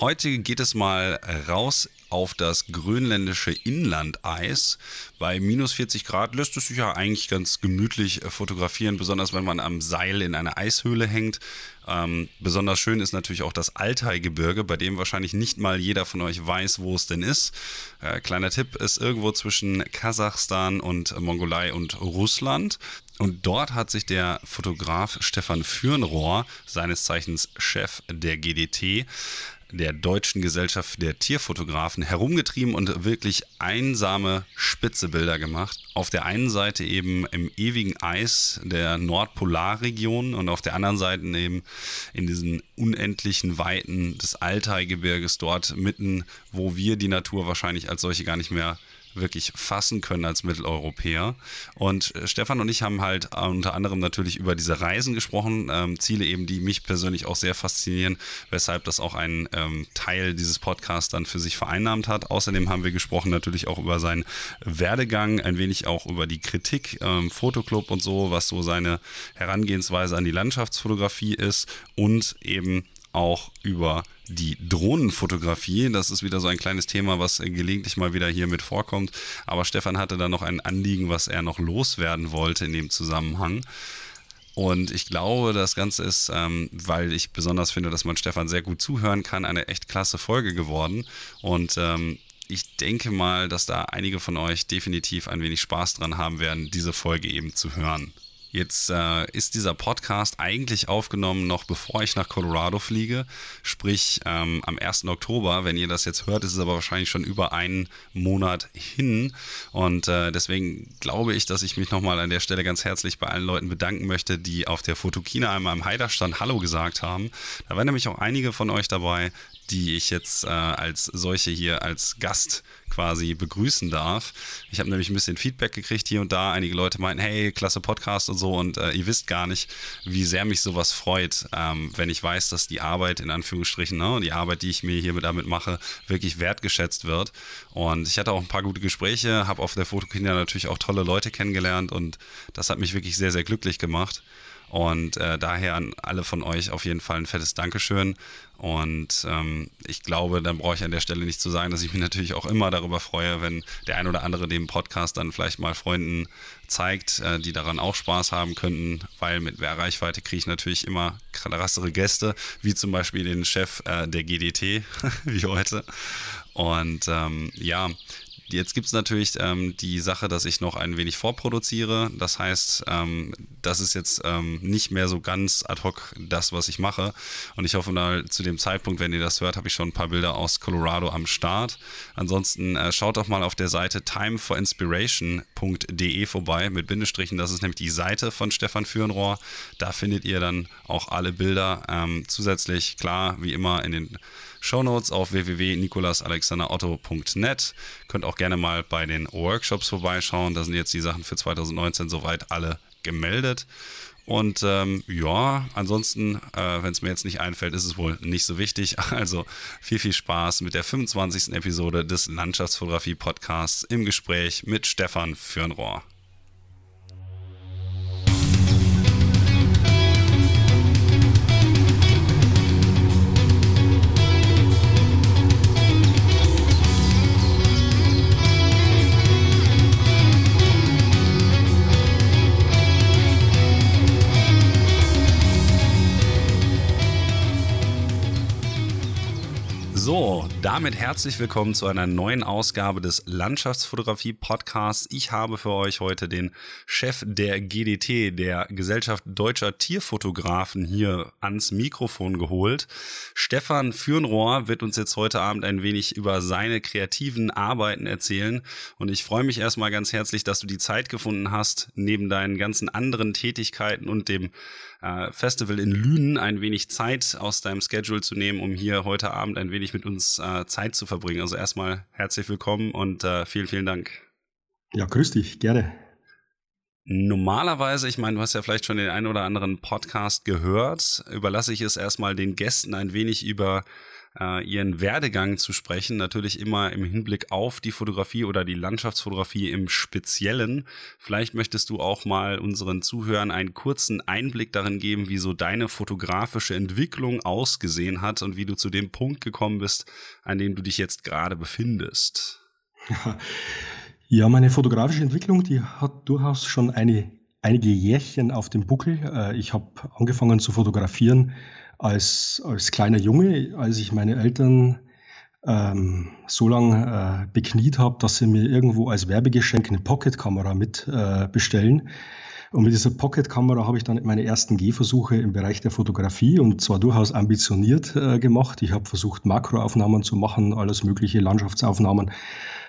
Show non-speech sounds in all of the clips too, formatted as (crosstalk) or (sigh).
Heute geht es mal raus auf das grönländische Inlandeis. Bei minus 40 Grad lässt es sich ja eigentlich ganz gemütlich äh, fotografieren, besonders wenn man am Seil in einer Eishöhle hängt. Ähm, besonders schön ist natürlich auch das Altai-Gebirge, bei dem wahrscheinlich nicht mal jeder von euch weiß, wo es denn ist. Äh, kleiner Tipp, ist irgendwo zwischen Kasachstan und Mongolei und Russland. Und dort hat sich der Fotograf Stefan Fürnrohr, seines Zeichens Chef der GDT, der Deutschen Gesellschaft der Tierfotografen herumgetrieben und wirklich einsame Spitzebilder gemacht. Auf der einen Seite eben im ewigen Eis der Nordpolarregion und auf der anderen Seite eben in diesen unendlichen Weiten des Altaigebirges dort mitten, wo wir die Natur wahrscheinlich als solche gar nicht mehr wirklich fassen können als Mitteleuropäer. Und äh, Stefan und ich haben halt äh, unter anderem natürlich über diese Reisen gesprochen, ähm, Ziele eben, die mich persönlich auch sehr faszinieren, weshalb das auch ein ähm, Teil dieses Podcasts dann für sich vereinnahmt hat. Außerdem haben wir gesprochen natürlich auch über seinen Werdegang, ein wenig auch über die Kritik, ähm, Fotoclub und so, was so seine Herangehensweise an die Landschaftsfotografie ist und eben auch über die Drohnenfotografie. Das ist wieder so ein kleines Thema, was gelegentlich mal wieder hier mit vorkommt. Aber Stefan hatte da noch ein Anliegen, was er noch loswerden wollte in dem Zusammenhang. Und ich glaube, das Ganze ist, ähm, weil ich besonders finde, dass man Stefan sehr gut zuhören kann, eine echt klasse Folge geworden. Und ähm, ich denke mal, dass da einige von euch definitiv ein wenig Spaß dran haben werden, diese Folge eben zu hören. Jetzt äh, ist dieser Podcast eigentlich aufgenommen noch bevor ich nach Colorado fliege, sprich ähm, am 1. Oktober. Wenn ihr das jetzt hört, ist es aber wahrscheinlich schon über einen Monat hin. Und äh, deswegen glaube ich, dass ich mich nochmal an der Stelle ganz herzlich bei allen Leuten bedanken möchte, die auf der Fotokina einmal im Heiderstand Hallo gesagt haben. Da waren nämlich auch einige von euch dabei, die ich jetzt äh, als solche hier als Gast quasi begrüßen darf. Ich habe nämlich ein bisschen Feedback gekriegt hier und da. Einige Leute meinten, hey, klasse Podcast und so. Und äh, ihr wisst gar nicht, wie sehr mich sowas freut, ähm, wenn ich weiß, dass die Arbeit in Anführungsstrichen, ne, die Arbeit, die ich mir hier damit mache, wirklich wertgeschätzt wird. Und ich hatte auch ein paar gute Gespräche, habe auf der Fotokinder natürlich auch tolle Leute kennengelernt und das hat mich wirklich sehr, sehr glücklich gemacht. Und äh, daher an alle von euch auf jeden Fall ein fettes Dankeschön. Und ähm, ich glaube, dann brauche ich an der Stelle nicht zu sagen, dass ich mich natürlich auch immer darüber freue, wenn der ein oder andere den Podcast dann vielleicht mal Freunden zeigt, äh, die daran auch Spaß haben könnten, weil mit mehr Reichweite kriege ich natürlich immer krassere Gäste, wie zum Beispiel den Chef äh, der GDT, (laughs) wie heute. Und ähm, ja, Jetzt gibt es natürlich ähm, die Sache, dass ich noch ein wenig vorproduziere. Das heißt, ähm, das ist jetzt ähm, nicht mehr so ganz ad hoc das, was ich mache. Und ich hoffe mal, zu dem Zeitpunkt, wenn ihr das hört, habe ich schon ein paar Bilder aus Colorado am Start. Ansonsten äh, schaut doch mal auf der Seite timeforinspiration.de vorbei mit Bindestrichen. Das ist nämlich die Seite von Stefan Fürnrohr. Da findet ihr dann auch alle Bilder. Ähm, zusätzlich, klar, wie immer in den Shownotes auf www.nikolasalexanderotto.net. Könnt auch gerne mal bei den Workshops vorbeischauen. Da sind jetzt die Sachen für 2019 soweit alle gemeldet. Und ähm, ja, ansonsten, äh, wenn es mir jetzt nicht einfällt, ist es wohl nicht so wichtig. (laughs) Also viel, viel Spaß mit der 25. Episode des Landschaftsfotografie-Podcasts im Gespräch mit Stefan Fürnrohr. So, damit herzlich willkommen zu einer neuen Ausgabe des Landschaftsfotografie Podcasts. Ich habe für euch heute den Chef der GDT, der Gesellschaft Deutscher Tierfotografen, hier ans Mikrofon geholt. Stefan Fürnrohr wird uns jetzt heute Abend ein wenig über seine kreativen Arbeiten erzählen. Und ich freue mich erstmal ganz herzlich, dass du die Zeit gefunden hast, neben deinen ganzen anderen Tätigkeiten und dem äh, Festival in Lünen ein wenig Zeit aus deinem Schedule zu nehmen, um hier heute Abend ein wenig mit uns äh, Zeit zu verbringen. Also erstmal herzlich willkommen und äh, vielen, vielen Dank. Ja, grüß dich, gerne. Normalerweise, ich meine, du hast ja vielleicht schon den einen oder anderen Podcast gehört, überlasse ich es erstmal den Gästen ein wenig über äh, ihren Werdegang zu sprechen, natürlich immer im Hinblick auf die Fotografie oder die Landschaftsfotografie im Speziellen. Vielleicht möchtest du auch mal unseren Zuhörern einen kurzen Einblick darin geben, wie so deine fotografische Entwicklung ausgesehen hat und wie du zu dem Punkt gekommen bist, an dem du dich jetzt gerade befindest. (laughs) Ja, meine fotografische Entwicklung, die hat durchaus schon eine, einige Jährchen auf dem Buckel. Äh, ich habe angefangen zu fotografieren als, als kleiner Junge, als ich meine Eltern ähm, so lange äh, bekniet habe, dass sie mir irgendwo als Werbegeschenk eine Pocketkamera mit äh, bestellen. Und mit dieser Pocketkamera habe ich dann meine ersten Gehversuche im Bereich der Fotografie und zwar durchaus ambitioniert äh, gemacht. Ich habe versucht, Makroaufnahmen zu machen, alles mögliche Landschaftsaufnahmen.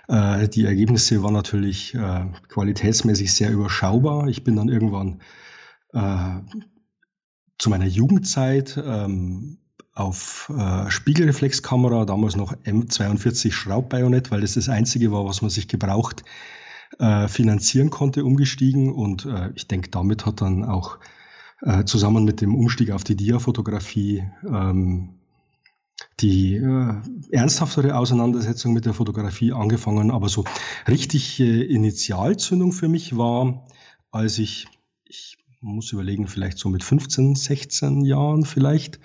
Äh, die Ergebnisse waren natürlich äh, qualitätsmäßig sehr überschaubar. Ich bin dann irgendwann äh, zu meiner Jugendzeit ähm, auf äh, Spiegelreflexkamera, damals noch M42 Schraubbajonett, weil das das einzige war, was man sich gebraucht äh, finanzieren konnte, umgestiegen. Und äh, ich denke, damit hat dann auch äh, zusammen mit dem Umstieg auf die Dia-Fotografie ähm, die äh, ernsthaftere Auseinandersetzung mit der Fotografie angefangen. Aber so richtig äh, Initialzündung für mich war, als ich, ich man muss überlegen, vielleicht so mit 15, 16 Jahren vielleicht,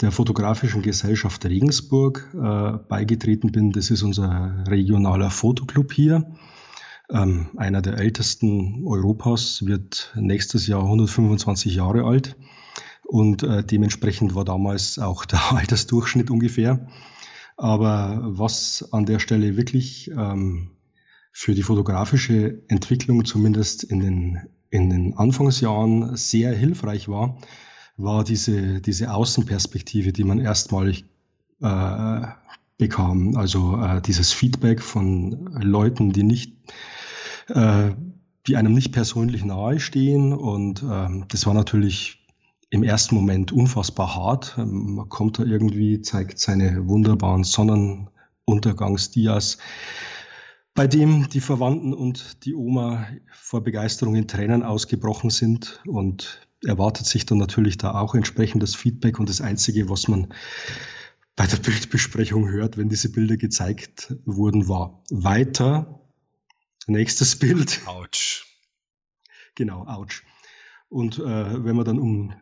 der Fotografischen Gesellschaft Regensburg äh, beigetreten bin. Das ist unser regionaler Fotoclub hier. Ähm, einer der ältesten Europas, wird nächstes Jahr 125 Jahre alt. Und äh, dementsprechend war damals auch der (laughs) Altersdurchschnitt ungefähr. Aber was an der Stelle wirklich ähm, für die fotografische Entwicklung zumindest in den in den Anfangsjahren sehr hilfreich war, war diese, diese Außenperspektive, die man erstmalig äh, bekam. Also äh, dieses Feedback von Leuten, die nicht, äh, die einem nicht persönlich nahestehen. Und äh, das war natürlich im ersten Moment unfassbar hart. Man kommt da irgendwie, zeigt seine wunderbaren Sonnenuntergangsdias bei dem die Verwandten und die Oma vor Begeisterung in Tränen ausgebrochen sind und erwartet sich dann natürlich da auch entsprechendes Feedback und das Einzige, was man bei der (laughs) Bildbesprechung hört, wenn diese Bilder gezeigt wurden, war weiter. Nächstes Bild. Autsch. Genau, ouch. Und äh, wenn man dann um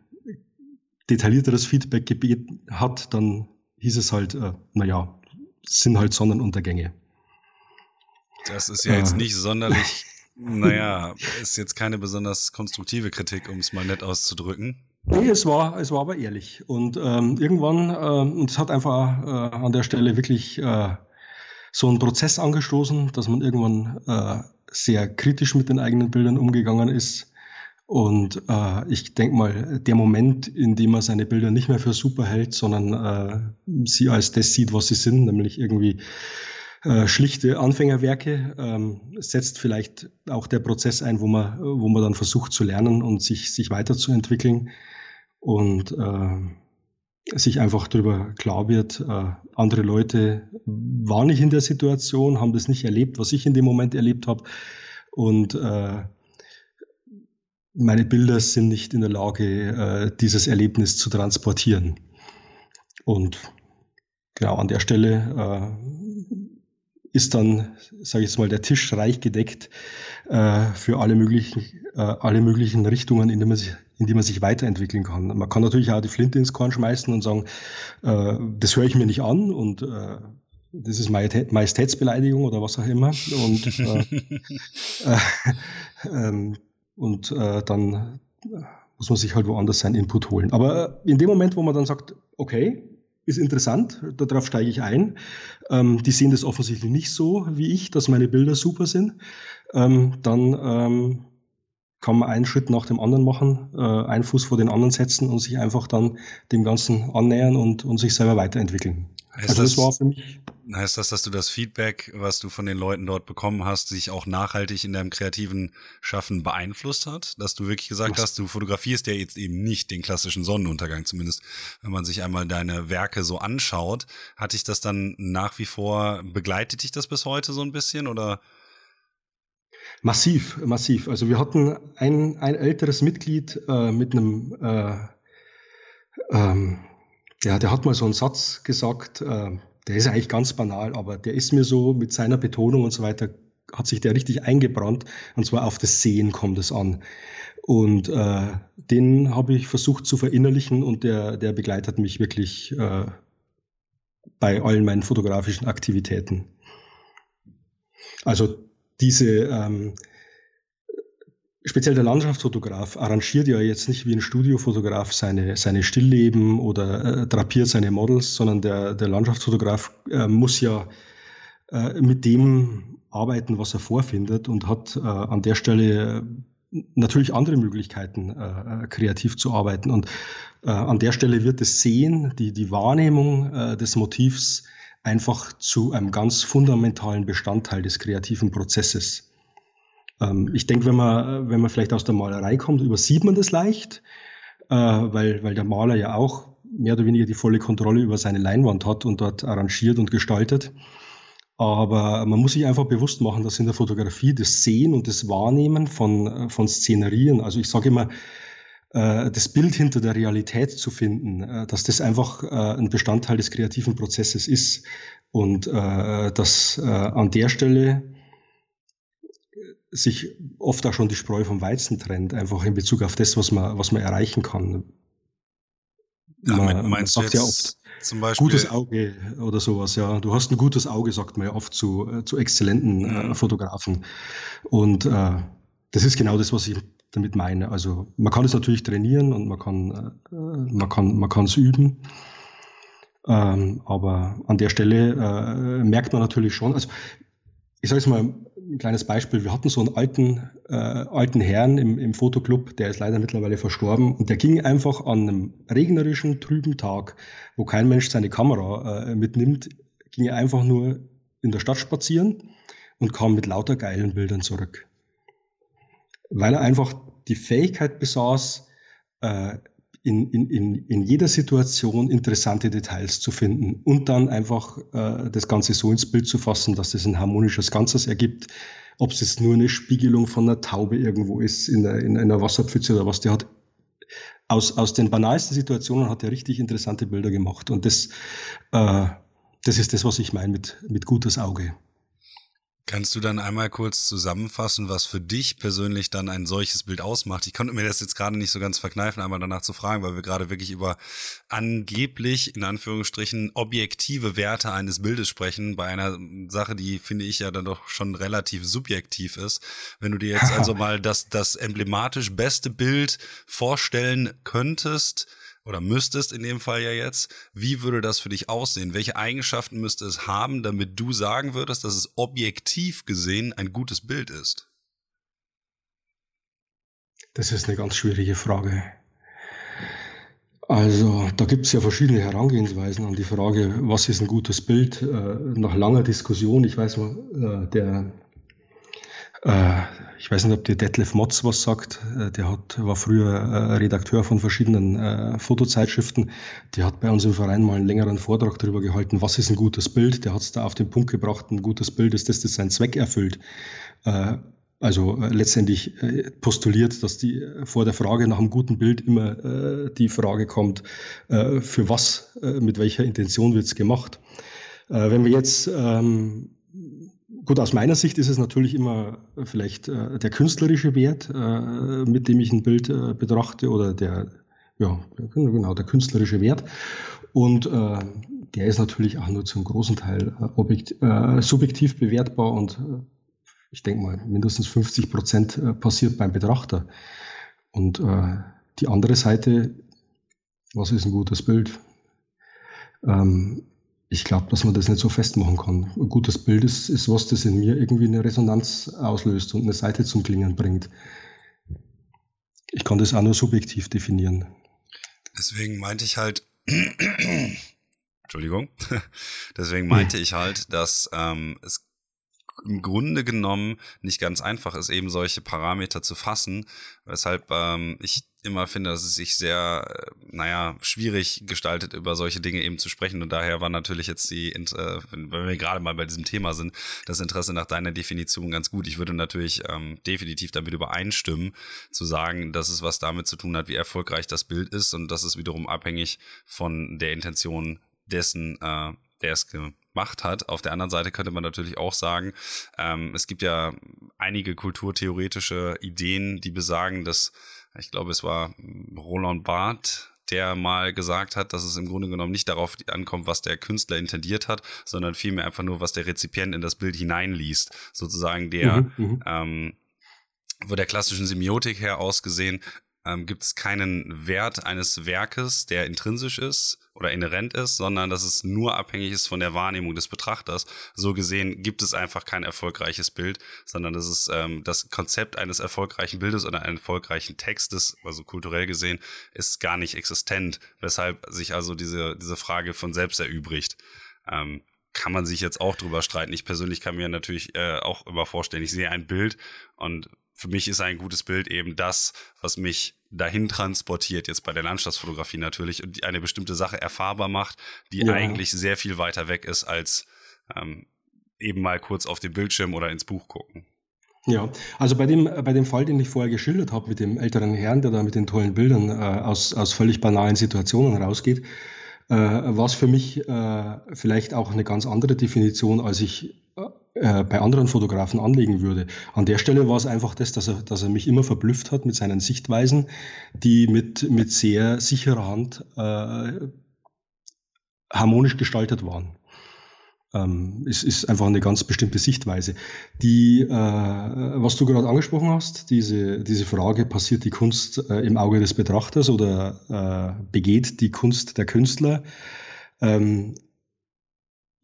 detaillierteres Feedback gebeten hat, dann hieß es halt, äh, naja, sind halt Sonnenuntergänge. Das ist ja jetzt ah. nicht sonderlich, naja, ist jetzt keine besonders konstruktive Kritik, um es mal nett auszudrücken. Nee, es war, es war aber ehrlich. Und ähm, irgendwann, äh, und es hat einfach äh, an der Stelle wirklich äh, so einen Prozess angestoßen, dass man irgendwann äh, sehr kritisch mit den eigenen Bildern umgegangen ist. Und äh, ich denke mal, der Moment, in dem man seine Bilder nicht mehr für super hält, sondern äh, sie als das sieht, was sie sind, nämlich irgendwie äh, schlichte Anfängerwerke, ähm, setzt vielleicht auch der Prozess ein, wo man, wo man dann versucht zu lernen und sich, sich weiterzuentwickeln und äh, sich einfach darüber klar wird, äh, andere Leute waren nicht in der Situation, haben das nicht erlebt, was ich in dem Moment erlebt habe und äh, meine Bilder sind nicht in der Lage, äh, dieses Erlebnis zu transportieren. Und genau an der Stelle ist dann, sage ich jetzt mal, der Tisch reich gedeckt äh, für alle möglichen, äh, alle möglichen Richtungen, in die, man sich, in die man sich weiterentwickeln kann. Man kann natürlich auch die Flinte ins Korn schmeißen und sagen, äh, das höre ich mir nicht an und äh, das ist Majestätsbeleidigung oder was auch immer. Und, äh, (laughs) äh, (laughs) ähm, und äh, dann muss man sich halt woanders seinen Input holen. Aber in dem Moment, wo man dann sagt, okay, ist interessant, darauf steige ich ein. Ähm, die sehen das offensichtlich nicht so wie ich, dass meine Bilder super sind. Ähm, dann ähm, kann man einen Schritt nach dem anderen machen, äh, einen Fuß vor den anderen setzen und sich einfach dann dem Ganzen annähern und, und sich selber weiterentwickeln. Heißt also das, das war für mich. Heißt das, dass du das Feedback, was du von den Leuten dort bekommen hast, sich auch nachhaltig in deinem kreativen Schaffen beeinflusst hat? Dass du wirklich gesagt was? hast, du fotografierst ja jetzt eben nicht den klassischen Sonnenuntergang, zumindest wenn man sich einmal deine Werke so anschaut. Hat dich das dann nach wie vor, begleitet dich das bis heute so ein bisschen oder? Massiv, massiv. Also wir hatten ein, ein älteres Mitglied äh, mit einem äh, ähm, ja, der hat mal so einen Satz gesagt, äh, der ist eigentlich ganz banal, aber der ist mir so mit seiner Betonung und so weiter, hat sich der richtig eingebrannt. Und zwar auf das Sehen kommt es an. Und äh, den habe ich versucht zu verinnerlichen und der, der begleitet mich wirklich äh, bei allen meinen fotografischen Aktivitäten. Also diese, ähm, speziell der Landschaftsfotograf arrangiert ja jetzt nicht wie ein Studiofotograf seine, seine Stillleben oder äh, drapiert seine Models, sondern der, der Landschaftsfotograf äh, muss ja äh, mit dem arbeiten, was er vorfindet und hat äh, an der Stelle natürlich andere Möglichkeiten, äh, äh, kreativ zu arbeiten. Und an der Stelle wird das Sehen, die, die Wahrnehmung des Motivs einfach zu einem ganz fundamentalen Bestandteil des kreativen Prozesses. Ähm, ich denke, wenn man, wenn man vielleicht aus der Malerei kommt, übersieht man das leicht, äh, weil, weil der Maler ja auch mehr oder weniger die volle Kontrolle über seine Leinwand hat und dort arrangiert und gestaltet. Aber man muss sich einfach bewusst machen, dass in der Fotografie das Sehen und das Wahrnehmen von, von Szenerien, also ich sage immer, äh, das Bild hinter der Realität zu finden, äh, dass das einfach ein Bestandteil des kreativen Prozesses ist und dass an der Stelle sich oft auch schon die Spreu vom Weizen trennt, einfach in Bezug auf das, was man, was man erreichen kann. Ja, man, meinst sagt ja oft, zum Beispiel gutes Auge oder sowas, ja. Du hast ein gutes Auge, sagt man ja oft zu, äh, zu exzellenten äh, mhm. Fotografen. Und äh, das ist genau das, was ich damit meine. Also man kann es natürlich trainieren und man kann, äh, man kann, man kann es üben. Ähm, aber an der Stelle äh, merkt man natürlich schon, also ich sage es mal, ein kleines Beispiel. Wir hatten so einen alten, äh, alten Herrn im, im Fotoclub, der ist leider mittlerweile verstorben. Und der ging einfach an einem regnerischen, trüben Tag, wo kein Mensch seine Kamera äh, mitnimmt, ging er einfach nur in der Stadt spazieren und kam mit lauter geilen Bildern zurück. Weil er einfach die Fähigkeit besaß, äh, in, in, in, jeder Situation interessante Details zu finden und dann einfach äh, das Ganze so ins Bild zu fassen, dass es ein harmonisches Ganzes ergibt. Ob es jetzt nur eine Spiegelung von einer Taube irgendwo ist, in einer, in einer Wasserpfütze oder was, der hat aus, aus den banalsten Situationen hat er richtig interessante Bilder gemacht. Und das, äh, das ist das, was ich meine mit, mit gutes Auge. Kannst du dann einmal kurz zusammenfassen, was für dich persönlich dann ein solches Bild ausmacht? Ich konnte mir das jetzt gerade nicht so ganz verkneifen, einmal danach zu fragen, weil wir gerade wirklich über angeblich, in Anführungsstrichen, objektive Werte eines Bildes sprechen, bei einer Sache, die, finde ich, ja dann doch schon relativ subjektiv ist. Wenn du dir jetzt (laughs) also mal das, das emblematisch beste Bild vorstellen könntest, oder müsstest in dem Fall ja jetzt, wie würde das für dich aussehen? Welche Eigenschaften müsste es haben, damit du sagen würdest, dass es objektiv gesehen ein gutes Bild ist? Das ist eine ganz schwierige Frage. Also da gibt es ja verschiedene Herangehensweisen an die Frage, was ist ein gutes Bild? Äh, nach langer Diskussion, ich weiß mal, äh, der ich weiß nicht, ob dir Detlef Motz was sagt. Äh, der hat, war früher äh, Redakteur von verschiedenen äh, Fotozeitschriften. Der hat bei uns im Verein mal einen längeren Vortrag darüber gehalten, was ist ein gutes Bild. Der hat es da auf den Punkt gebracht, ein gutes Bild ist das, das seinen Zweck erfüllt. Äh, also äh, letztendlich postuliert, dass die vor der Frage nach einem guten Bild immer die Frage kommt, für was, mit welcher Intention wird es gemacht. wenn wir jetzt ähm, Gut, aus meiner Sicht ist es natürlich immer vielleicht äh, der künstlerische Wert, äh, mit dem ich ein Bild äh, betrachte, oder der, ja, genau, der künstlerische Wert. Und äh, der ist natürlich auch nur zum großen Teil äh, objekt, äh, subjektiv bewertbar und ich denke mal, mindestens 50 Prozent passiert beim Betrachter. Und die andere Seite, was ist ein gutes Bild? Ähm, ich glaube, dass man das nicht so festmachen kann. Ein gutes Bild ist, ist was, das in mir irgendwie eine Resonanz auslöst und eine Seite zum Klingen bringt. Ich kann das auch nur subjektiv definieren. Deswegen meinte ich halt, (clears throat) Entschuldigung, (laughs) deswegen meinte ich halt, dass ähm, es im Grunde genommen nicht ganz einfach ist, eben solche Parameter zu fassen, weshalb ähm, ich immer finde, dass es sich sehr, äh, naja, schwierig gestaltet, über solche Dinge eben zu sprechen. Und daher war natürlich jetzt die, äh, wenn wir gerade mal bei diesem Thema sind, das Interesse nach deiner Definition ganz gut. Ich würde natürlich ähm, definitiv damit übereinstimmen, zu sagen, dass es was damit zu tun hat, wie erfolgreich das Bild ist. Und das ist wiederum abhängig von der Intention dessen, äh, der es gemacht hat. Auf der anderen Seite könnte man natürlich auch sagen, ähm, es gibt ja einige kulturtheoretische Ideen, die besagen, dass ich glaube, es war Roland Barth, der mal gesagt hat, dass es im Grunde genommen nicht darauf ankommt, was der Künstler intendiert hat, sondern vielmehr einfach nur, was der Rezipient in das Bild hineinliest. Sozusagen der, mhm, mhm. ähm, wo der klassischen Semiotik her ausgesehen, ähm, gibt es keinen Wert eines Werkes, der intrinsisch ist oder inhärent ist, sondern dass es nur abhängig ist von der Wahrnehmung des Betrachters. So gesehen gibt es einfach kein erfolgreiches Bild, sondern das ist ähm, das Konzept eines erfolgreichen Bildes oder eines erfolgreichen Textes, also kulturell gesehen, ist gar nicht existent, weshalb sich also diese, diese Frage von selbst erübrigt. Ähm, kann man sich jetzt auch drüber streiten. Ich persönlich kann mir natürlich äh, auch immer vorstellen, ich sehe ein Bild und für mich ist ein gutes Bild eben das, was mich dahin transportiert, jetzt bei der Landschaftsfotografie natürlich, und eine bestimmte Sache erfahrbar macht, die ja. eigentlich sehr viel weiter weg ist als ähm, eben mal kurz auf den Bildschirm oder ins Buch gucken. Ja, also bei dem, bei dem Fall, den ich vorher geschildert habe, mit dem älteren Herrn, der da mit den tollen Bildern äh, aus, aus völlig banalen Situationen rausgeht, äh, war es für mich äh, vielleicht auch eine ganz andere Definition, als ich äh, bei anderen Fotografen anlegen würde. An der Stelle war es einfach das, dass er, dass er mich immer verblüfft hat mit seinen Sichtweisen, die mit, mit sehr sicherer Hand äh, harmonisch gestaltet waren. Ähm, es ist einfach eine ganz bestimmte Sichtweise. Die, äh, was du gerade angesprochen hast, diese, diese Frage, passiert die Kunst äh, im Auge des Betrachters oder äh, begeht die Kunst der Künstler? Ähm,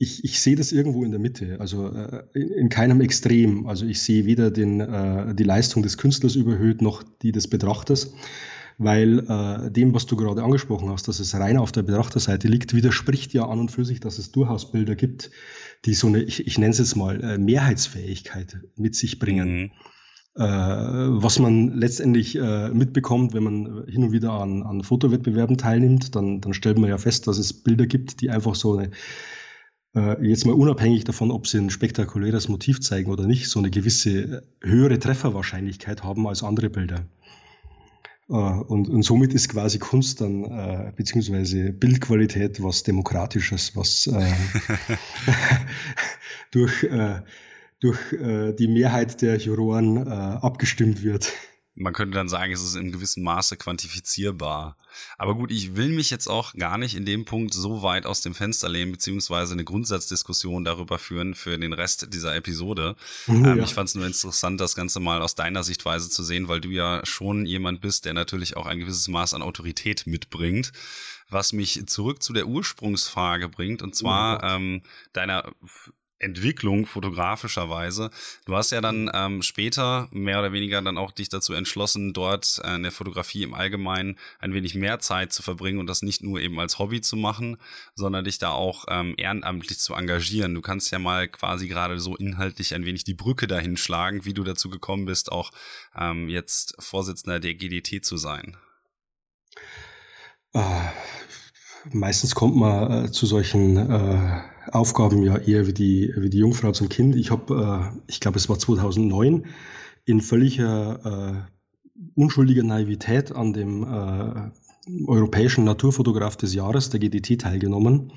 ich, ich sehe das irgendwo in der Mitte, also äh, in, in, keinem Extrem. Also ich sehe weder den, äh, die Leistung des Künstlers überhöht noch die des Betrachters, weil äh, dem, was du gerade angesprochen hast, dass es rein auf der Betrachterseite liegt, widerspricht ja an und für sich, dass es durchaus Bilder gibt, die so eine, ich, ich nenne es jetzt mal, äh, Mehrheitsfähigkeit mit sich bringen. Mhm. Äh, was man letztendlich äh, mitbekommt, wenn man hin und wieder an, an Fotowettbewerben teilnimmt, dann, dann stellt man ja fest, dass es Bilder gibt, die einfach so eine äh, jetzt mal unabhängig davon, ob sie ein spektakuläres Motiv zeigen oder nicht, so eine gewisse höhere Trefferwahrscheinlichkeit haben als andere Bilder. Äh, und, und somit ist quasi Kunst dann, äh, beziehungsweise Bildqualität was Demokratisches, was äh, (laughs) (laughs) durch, äh, durch äh, die Mehrheit der Juroren äh, abgestimmt wird man könnte dann sagen, es ist in gewissem Maße quantifizierbar. Aber gut, ich will mich jetzt auch gar nicht in dem Punkt so weit aus dem Fenster lehnen, beziehungsweise eine Grundsatzdiskussion darüber führen für den Rest dieser Episode. Mhm, ähm, ja. Ich fand es nur interessant, das Ganze mal aus deiner Sichtweise zu sehen, weil du ja schon jemand bist, der natürlich auch ein gewisses Maß an Autorität mitbringt was mich zurück zu der Ursprungsfrage bringt, und zwar oh ähm, deiner Entwicklung fotografischerweise. Du hast ja dann ähm, später mehr oder weniger dann auch dich dazu entschlossen, dort äh, in der Fotografie im Allgemeinen ein wenig mehr Zeit zu verbringen und das nicht nur eben als Hobby zu machen, sondern dich da auch ähm, ehrenamtlich zu engagieren. Du kannst ja mal quasi gerade so inhaltlich ein wenig die Brücke dahin schlagen, wie du dazu gekommen bist, auch ähm, jetzt Vorsitzender der GDT zu sein. Uh, meistens kommt man äh, zu solchen äh, Aufgaben ja eher wie die, wie die Jungfrau zum Kind. Ich habe, äh, ich glaube, es war 2009, in völliger äh, unschuldiger Naivität an dem äh, Europäischen Naturfotograf des Jahres, der GDT, teilgenommen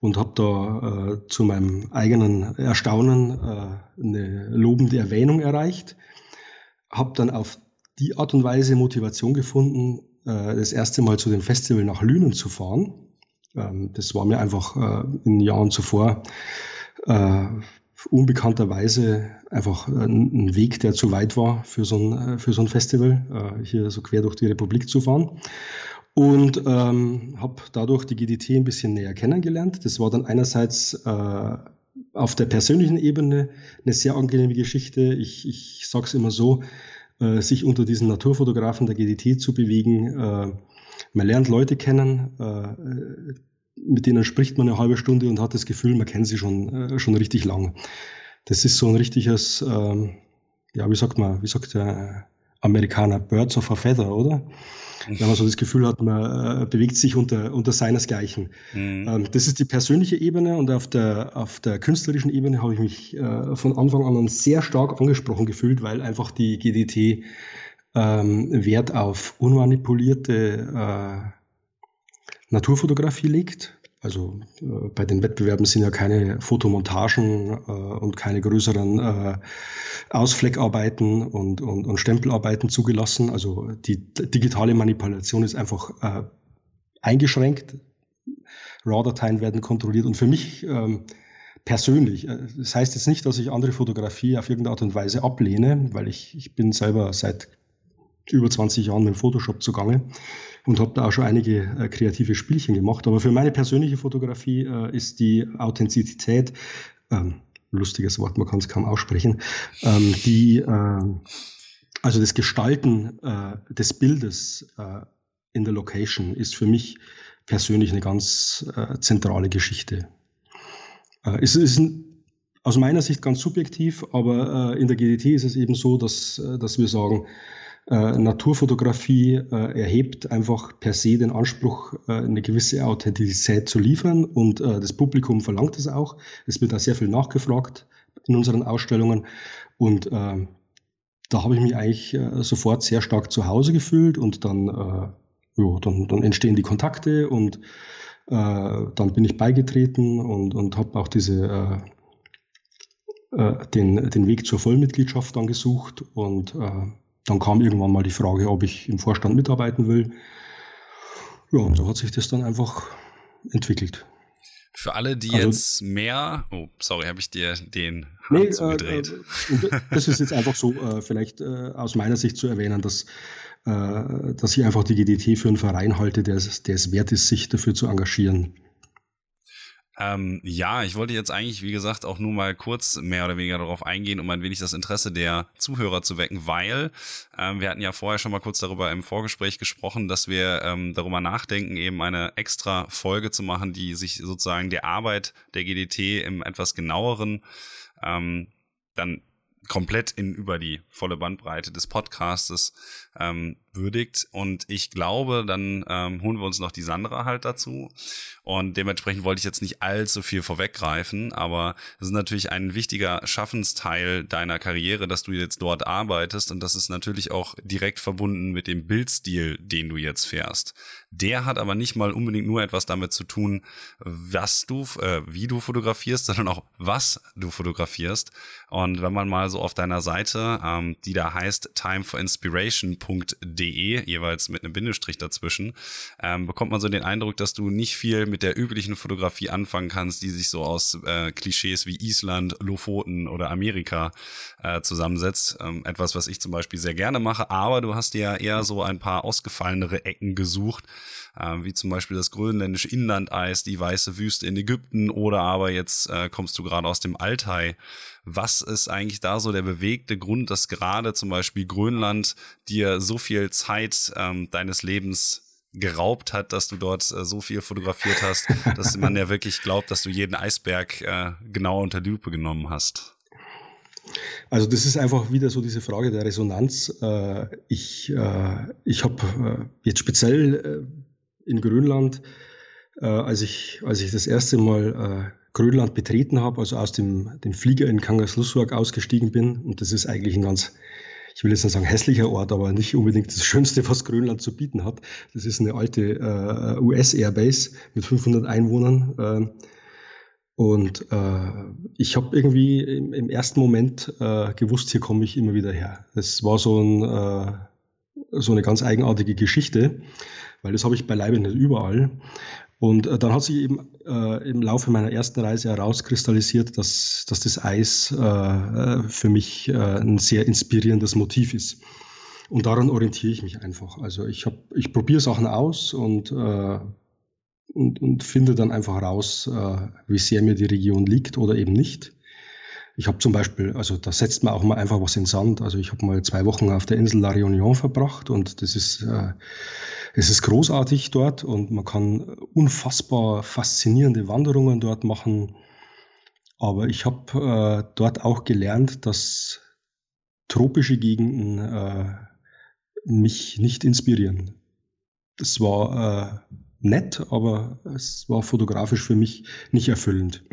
und habe da äh, zu meinem eigenen Erstaunen äh, eine lobende Erwähnung erreicht. Habe dann auf die Art und Weise Motivation gefunden, äh, das erste Mal zu dem Festival nach Lünen zu fahren. Ähm, das war mir einfach äh, in Jahren zuvor äh, unbekannterweise einfach ein Weg, der zu weit war für so ein, für so ein Festival, hier so quer durch die Republik zu fahren. Und ähm, habe dadurch die GDT ein bisschen näher kennengelernt. Das war dann einerseits äh, auf der persönlichen Ebene eine sehr angenehme Geschichte. Ich, ich sage es immer so, äh, sich unter diesen Naturfotografen der GDT zu bewegen. Man lernt Leute kennen, äh, mit denen spricht man eine halbe Stunde und hat das Gefühl, man kennt sie schon, äh, schon richtig lang. das ist so ein richtiges, ähm, ja, wie sagt man, wie sagt der Amerikaner, Birds of a Feather, oder? Wenn man so das Gefühl hat, man äh, bewegt sich unter, unter seinesgleichen. Mhm. Ähm, das ist die persönliche Ebene und auf der, auf der künstlerischen Ebene habe ich mich äh, von Anfang an sehr stark angesprochen gefühlt, weil einfach die GDT ähm, Wert auf unmanipulierte äh, Naturfotografie legt. Also äh, bei den Wettbewerben sind ja keine Fotomontagen äh, und keine größeren äh, Ausfleckarbeiten und, und, und, Stempelarbeiten zugelassen. Also die digitale Manipulation ist einfach äh, eingeschränkt. RAW-Dateien werden kontrolliert und für mich ähm, persönlich, äh, das heißt jetzt nicht, dass ich andere Fotografie auf irgendeine Art und Weise ablehne, weil ich, ich bin selber seit über 20 Jahren mit Photoshop zugange und habe da auch schon einige äh, kreative Spielchen gemacht. Aber für meine persönliche Fotografie äh, ist die Authentizität, ähm, lustiges Wort, man kann es kaum aussprechen, ähm, die, äh, also das Gestalten äh, des Bildes äh, in der Location ist für mich persönlich eine ganz äh, zentrale Geschichte. es ist ein, aus meiner Sicht ganz subjektiv, aber in der GDT ist es eben so, dass, dass wir sagen, äh, Naturfotografie äh, erhebt einfach per se den Anspruch, äh, eine gewisse Authentizität zu liefern und äh, das Publikum verlangt es auch. Es wird da sehr viel nachgefragt in unseren Ausstellungen und äh, da habe ich mich eigentlich äh, sofort sehr stark zu Hause gefühlt und dann, ja, dann, dann entstehen die Kontakte und dann bin ich beigetreten und, und habe auch diese den, den Weg zur Vollmitgliedschaft dann gesucht und dann kam irgendwann mal die Frage, ob ich im Vorstand mitarbeiten will. Ja, und so hat sich das dann einfach entwickelt. Für alle, die also, jetzt mehr, oh, sorry, habe ich dir den Hand nee, zugedreht. Äh, äh, das ist jetzt einfach so, äh, vielleicht äh, aus meiner Sicht zu erwähnen, dass, äh, dass ich einfach die GDT für einen Verein halte, der, der es wert ist, sich dafür zu engagieren. Ähm, ja, ich wollte jetzt eigentlich, wie gesagt, auch nur mal kurz mehr oder weniger darauf eingehen, um ein wenig das Interesse der Zuhörer zu wecken, weil ähm, wir hatten ja vorher schon mal kurz darüber im Vorgespräch gesprochen, dass wir ähm, darüber nachdenken, eben eine extra Folge zu machen, die sich sozusagen der Arbeit der GDT im etwas genaueren ähm, dann komplett in über die volle Bandbreite des Podcastes ähm, würdigt. Und ich glaube, dann ähm, holen wir uns noch die Sandra halt dazu. Und dementsprechend wollte ich jetzt nicht allzu viel vorweggreifen, aber es ist natürlich ein wichtiger Schaffensteil deiner Karriere, dass du jetzt dort arbeitest. Und das ist natürlich auch direkt verbunden mit dem Bildstil, den du jetzt fährst. Der hat aber nicht mal unbedingt nur etwas damit zu tun, was du, äh, wie du fotografierst, sondern auch was du fotografierst. Und wenn man mal so auf deiner Seite, ähm, die da heißt timeforinspiration.de, jeweils mit einem Bindestrich dazwischen, ähm, bekommt man so den Eindruck, dass du nicht viel mit der üblichen Fotografie anfangen kannst, die sich so aus äh, Klischees wie Island, Lofoten oder Amerika äh, zusammensetzt. Ähm, etwas, was ich zum Beispiel sehr gerne mache, aber du hast dir ja eher so ein paar ausgefallenere Ecken gesucht, äh, wie zum Beispiel das grönländische Inlandeis, die weiße Wüste in Ägypten oder aber jetzt äh, kommst du gerade aus dem Altai. Was ist eigentlich da so der bewegte Grund, dass gerade zum Beispiel Grönland dir so viel Zeit ähm, deines Lebens geraubt hat, dass du dort äh, so viel fotografiert hast, (laughs) dass man ja wirklich glaubt, dass du jeden Eisberg äh, genau unter die Lupe genommen hast. Also das ist einfach wieder so diese Frage der Resonanz. Äh, ich äh, ich habe äh, jetzt speziell in Grönland, als, ich, als ich das erste Mal Grönland betreten habe, also aus dem, dem Flieger in Kangerlussuaq ausgestiegen bin, und das ist eigentlich ein ganz ich will jetzt nicht sagen hässlicher Ort, aber nicht unbedingt das Schönste, was Grönland zu bieten hat. Das ist eine alte äh, US-Airbase mit 500 Einwohnern. Äh, und äh, ich habe irgendwie im, im, ersten Moment äh, gewusst, hier komme ich immer wieder her. Das war so, ein, äh, so eine ganz eigenartige Geschichte, weil das habe ich beileibe nicht überall. Und äh, dann hat sich eben äh, im Laufe meiner ersten Reise herauskristallisiert, dass, dass das Eis äh, für mich äh, ein sehr inspirierendes Motiv ist. Und daran orientiere ich mich einfach. Also ich, ich probiere Sachen aus und, äh, und, und finde dann einfach raus, äh, wie sehr mir die Region liegt oder eben nicht. Ich habe zum Beispiel, also da setzt man auch mal einfach was in Sand. Also ich habe mal zwei Wochen auf der Insel La Réunion verbracht und das ist äh, es ist großartig dort und man kann unfassbar faszinierende Wanderungen dort machen. Aber ich habe äh, dort auch gelernt, dass tropische Gegenden äh, mich nicht inspirieren. Es war äh, nett, aber es war fotografisch für mich nicht erfüllend.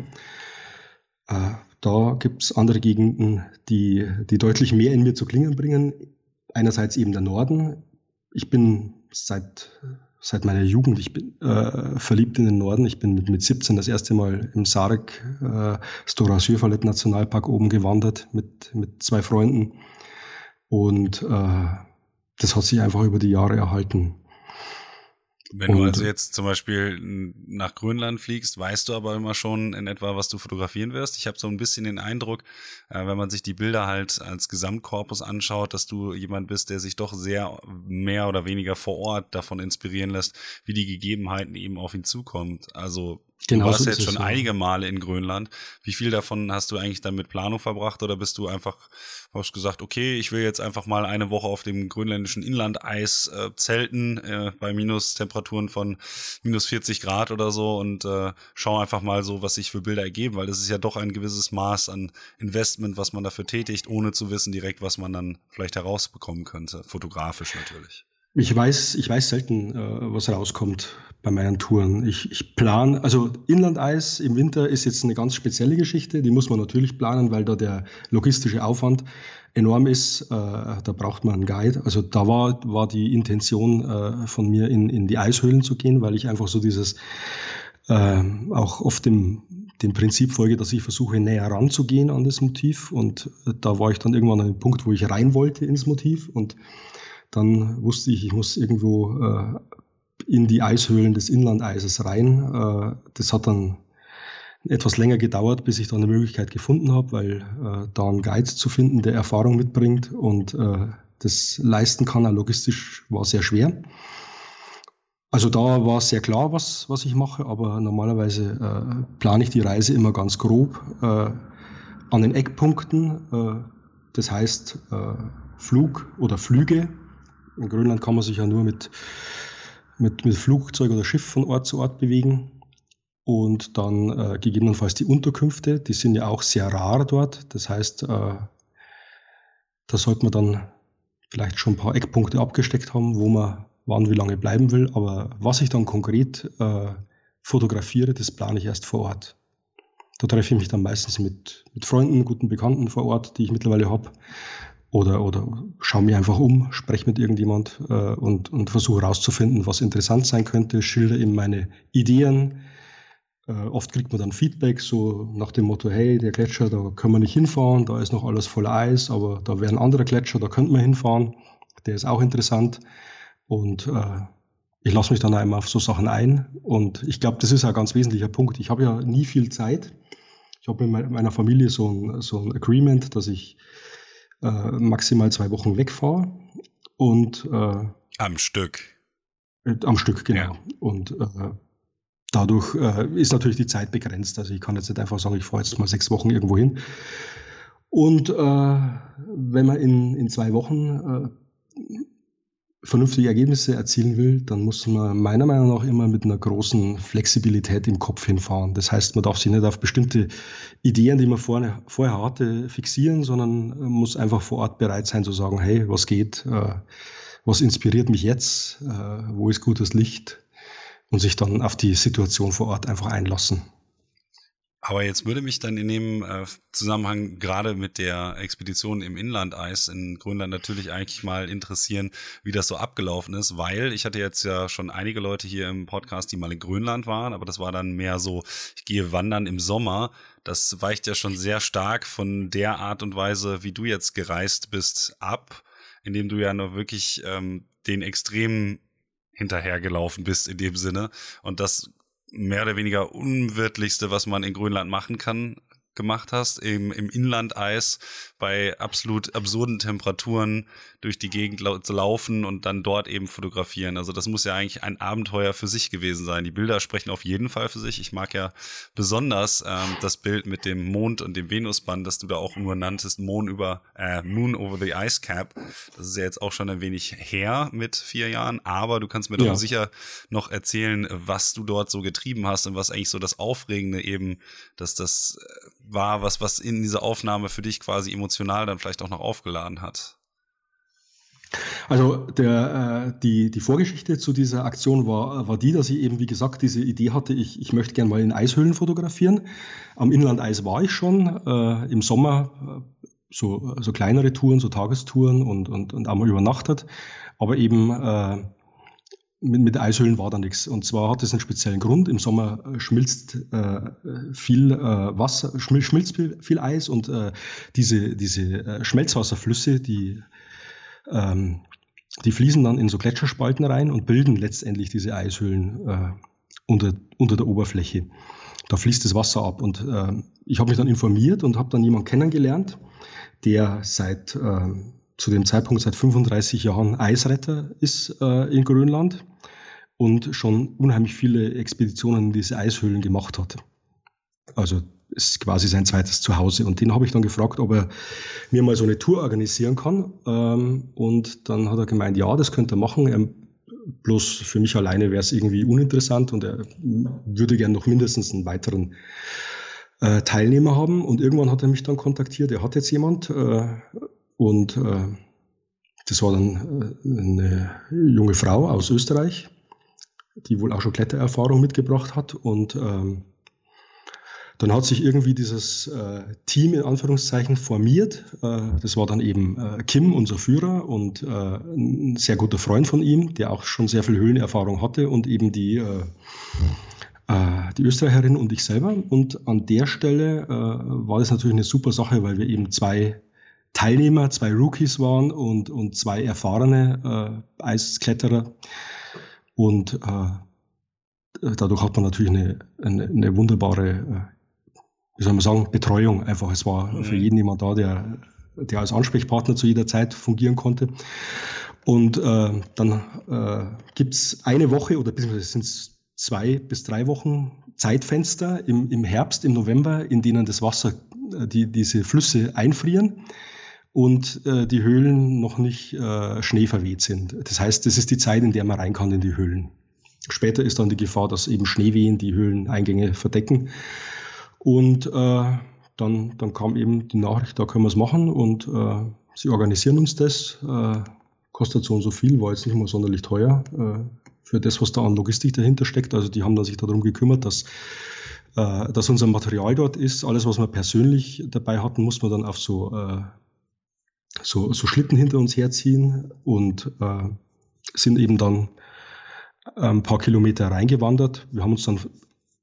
Äh, da gibt es andere Gegenden, die, die deutlich mehr in mir zu klingen bringen. Einerseits eben der Norden. Ich bin seit, seit meiner Jugend ich bin, äh, verliebt in den Norden. Ich bin mit, mit 17 das erste Mal im Sarek, äh, Stora Sjöfallet Nationalpark oben gewandert mit, mit zwei Freunden. Und äh, das hat sich einfach über die Jahre erhalten. Wenn und, du also jetzt zum Beispiel nach Grönland fliegst, weißt du aber immer schon in etwa, was du fotografieren wirst. Ich habe so ein bisschen den Eindruck, äh, wenn man sich die Bilder halt als Gesamtkorpus anschaut, dass du jemand bist, der sich doch sehr mehr oder weniger vor Ort davon inspirieren lässt, wie die Gegebenheiten eben auf ihn zukommt. Also Genau, du warst so jetzt schon es, einige Male in Grönland. Wie viel davon hast du eigentlich dann mit Planung verbracht oder bist du einfach, hast gesagt, okay, ich will jetzt einfach mal eine Woche auf dem grönländischen Inlandeis äh, zelten äh, bei Minustemperaturen von minus 40 Grad oder so und äh, schau einfach mal so, was sich für Bilder ergeben, weil das ist ja doch ein gewisses Maß an Investment, was man dafür tätigt, ohne zu wissen direkt, was man dann vielleicht herausbekommen könnte, fotografisch natürlich. Ich weiß, ich weiß selten, äh, was rauskommt bei meinen Touren. Ich, ich plane, also Inlandeis im Winter ist jetzt eine ganz spezielle Geschichte, die muss man natürlich planen, weil da der logistische Aufwand enorm ist. Äh, da braucht man einen Guide. Also da war, war die Intention äh, von mir, in, in die Eishöhlen zu gehen, weil ich einfach so dieses äh, auch oft dem, dem Prinzip folge, dass ich versuche, näher ranzugehen an das Motiv. Und da war ich dann irgendwann an dem Punkt, wo ich rein wollte ins Motiv und dann wusste ich, ich muss irgendwo äh, in die Eishöhlen des Inlandeises rein. Äh, das hat dann etwas länger gedauert, bis ich dann eine Möglichkeit gefunden habe, weil äh, da einen Guide zu finden, der Erfahrung mitbringt und äh, das leisten kann, auch logistisch war sehr schwer. Also da war sehr klar, was, was ich mache, aber normalerweise äh, plane ich die Reise immer ganz grob äh, an den Eckpunkten. Äh, das heißt Flug oder Flüge. In Grönland kann man sich ja nur mit mit, mit Flugzeug oder Schiff von Ort zu Ort bewegen. Und dann äh, gegebenenfalls die Unterkünfte, die sind ja auch sehr rar dort. Das heißt, äh, da sollte man dann vielleicht schon ein paar Eckpunkte abgesteckt haben, wo man wann wie lange bleiben will. Aber was ich dann konkret äh, fotografiere, das plane ich erst vor Ort. Da treffe ich mich dann meistens mit, mit Freunden, guten Bekannten vor Ort, die ich mittlerweile habe oder, oder schaue mir einfach um, spreche mit irgendjemand äh, und, und versuche herauszufinden, was interessant sein könnte, schilder ihm meine Ideen. Äh, oft kriegt man dann Feedback, so nach dem Motto, hey, der Gletscher, da können wir nicht hinfahren, da ist noch alles voller Eis, aber da wäre ein anderer Gletscher, da könnte man hinfahren, der ist auch interessant. Und äh, ich lasse mich dann einmal auf so Sachen ein. Und ich glaube, das ist ein ganz wesentlicher Punkt. Ich habe ja nie viel Zeit. Ich habe mit meiner Familie so ein, so ein Agreement, dass ich äh, maximal zwei Wochen wegfahre. Und äh, am Stück. Äh, am Stück, genau. Ja. Und äh, dadurch äh, ist natürlich die Zeit begrenzt. Also ich kann jetzt nicht einfach sagen, ich fahre jetzt mal sechs Wochen irgendwo hin. Und äh, wenn man in, in zwei Wochen äh, vernünftige Ergebnisse erzielen will, dann muss man meiner Meinung nach immer mit einer großen Flexibilität im Kopf hinfahren. Das heißt, man darf sich nicht auf bestimmte Ideen, die man vorne, vorher hatte, fixieren, sondern muss einfach vor Ort bereit sein zu sagen, hey, was geht, äh, was inspiriert mich jetzt, äh, wo ist gutes Licht und sich dann auf die Situation vor Ort einfach einlassen. Aber jetzt würde mich dann in dem äh, Zusammenhang gerade mit der Expedition im Inlandeis in Grönland natürlich eigentlich mal interessieren, wie das so abgelaufen ist, weil ich hatte jetzt ja schon einige Leute hier im Podcast, die mal in Grönland waren, aber das war dann mehr so, ich gehe wandern im Sommer. Das weicht ja schon sehr stark von der Art und Weise, wie du jetzt gereist bist, ab, indem du ja noch wirklich ähm, den Extremen hinterhergelaufen bist in dem Sinne. Und das mehr oder weniger unwirtlichste, was man in Grönland machen kann, gemacht hast, im, im Inlandeis bei absolut absurden Temperaturen durch die Gegend lau zu laufen und dann dort eben fotografieren. Also das muss ja eigentlich ein Abenteuer für sich gewesen sein. Die Bilder sprechen auf jeden Fall für sich. Ich mag ja besonders ähm, das Bild mit dem Mond und dem Venusband, das du da auch nur nanntest, Moon über äh, Moon over the Ice Cap. Das ist ja jetzt auch schon ein wenig her mit vier Jahren, aber du kannst mir ja. doch sicher noch erzählen, was du dort so getrieben hast und was eigentlich so das Aufregende eben, dass das äh, war, was, was in dieser Aufnahme für dich quasi emotional dann vielleicht auch noch aufgeladen hat? Also der, äh, die, die Vorgeschichte zu dieser Aktion war, war die, dass ich eben, wie gesagt, diese Idee hatte, ich, ich möchte gerne mal in Eishöhlen fotografieren. Am Inlandeis war ich schon, äh, im Sommer äh, so, so kleinere Touren, so Tagestouren und, und, und einmal übernachtet. Aber eben äh, mit, mit Eishöhlen war da nichts. Und zwar hat es einen speziellen Grund. Im Sommer äh, schmilzt äh, viel äh, Wasser, schmil, schmilzt viel, viel, Eis und äh, diese, diese äh, Schmelzwasserflüsse, die, ähm, die fließen dann in so Gletscherspalten rein und bilden letztendlich diese Eishöhlen äh, unter, unter der Oberfläche. Da fließt das Wasser ab. Und ich habe mich dann informiert und habe dann jemanden kennengelernt, der seit zu dem Zeitpunkt seit 35 Jahren Eisretter ist äh, in Grönland und schon unheimlich viele Expeditionen in diese Eishöhlen gemacht hat. Also ist quasi sein zweites Zuhause. Und den habe ich dann gefragt, ob er mir mal so eine Tour organisieren kann. Ähm, und dann hat er gemeint, ja, das könnte er machen. Er, bloß für mich alleine wäre es irgendwie uninteressant und er würde gern noch mindestens einen weiteren äh, Teilnehmer haben. Und irgendwann hat er mich dann kontaktiert. Er hat jetzt jemand äh, und äh, das war dann äh, eine junge Frau aus Österreich, die wohl auch schon Klettererfahrung mitgebracht hat. Und ähm, dann hat sich irgendwie dieses äh, Team in Anführungszeichen formiert. Äh, das war dann eben äh, Kim, unser Führer, und äh, ein sehr guter Freund von ihm, der auch schon sehr viel Höhlenerfahrung hatte, und eben die, äh, die Österreicherin und ich selber. Und an der Stelle war das natürlich eine super Sache, weil wir eben zwei Teilnehmer, zwei Rookies waren und, und zwei erfahrene äh, Eiskletterer. Und äh, dadurch hat man natürlich eine, eine, eine wunderbare, äh, wie soll man sagen, Betreuung einfach. Es war mhm. für jeden jemand da, der, der als Ansprechpartner zu jeder Zeit fungieren konnte. Und äh, dann äh, gibt es eine Woche oder beziehungsweise sind es zwei bis drei Wochen Zeitfenster im, im Herbst, im November, in denen das Wasser, äh, die, diese Flüsse einfrieren und äh, die Höhlen noch nicht äh, schneeverweht sind. Das heißt, das ist die Zeit, in der man rein kann in die Höhlen. Später ist dann die Gefahr, dass eben Schneewehen die Höhleneingänge verdecken. Und äh, dann, dann kam eben die Nachricht, da können wir es machen und äh, sie organisieren uns das. Äh, kostet so und so viel, war jetzt nicht mal sonderlich teuer äh, für das, was da an Logistik dahinter steckt. Also die haben dann sich darum gekümmert, dass äh, dass unser Material dort ist. Alles, was wir persönlich dabei hatten, muss man dann auf so äh, so, so Schlitten hinter uns herziehen und äh, sind eben dann ein paar Kilometer reingewandert. Wir haben uns dann,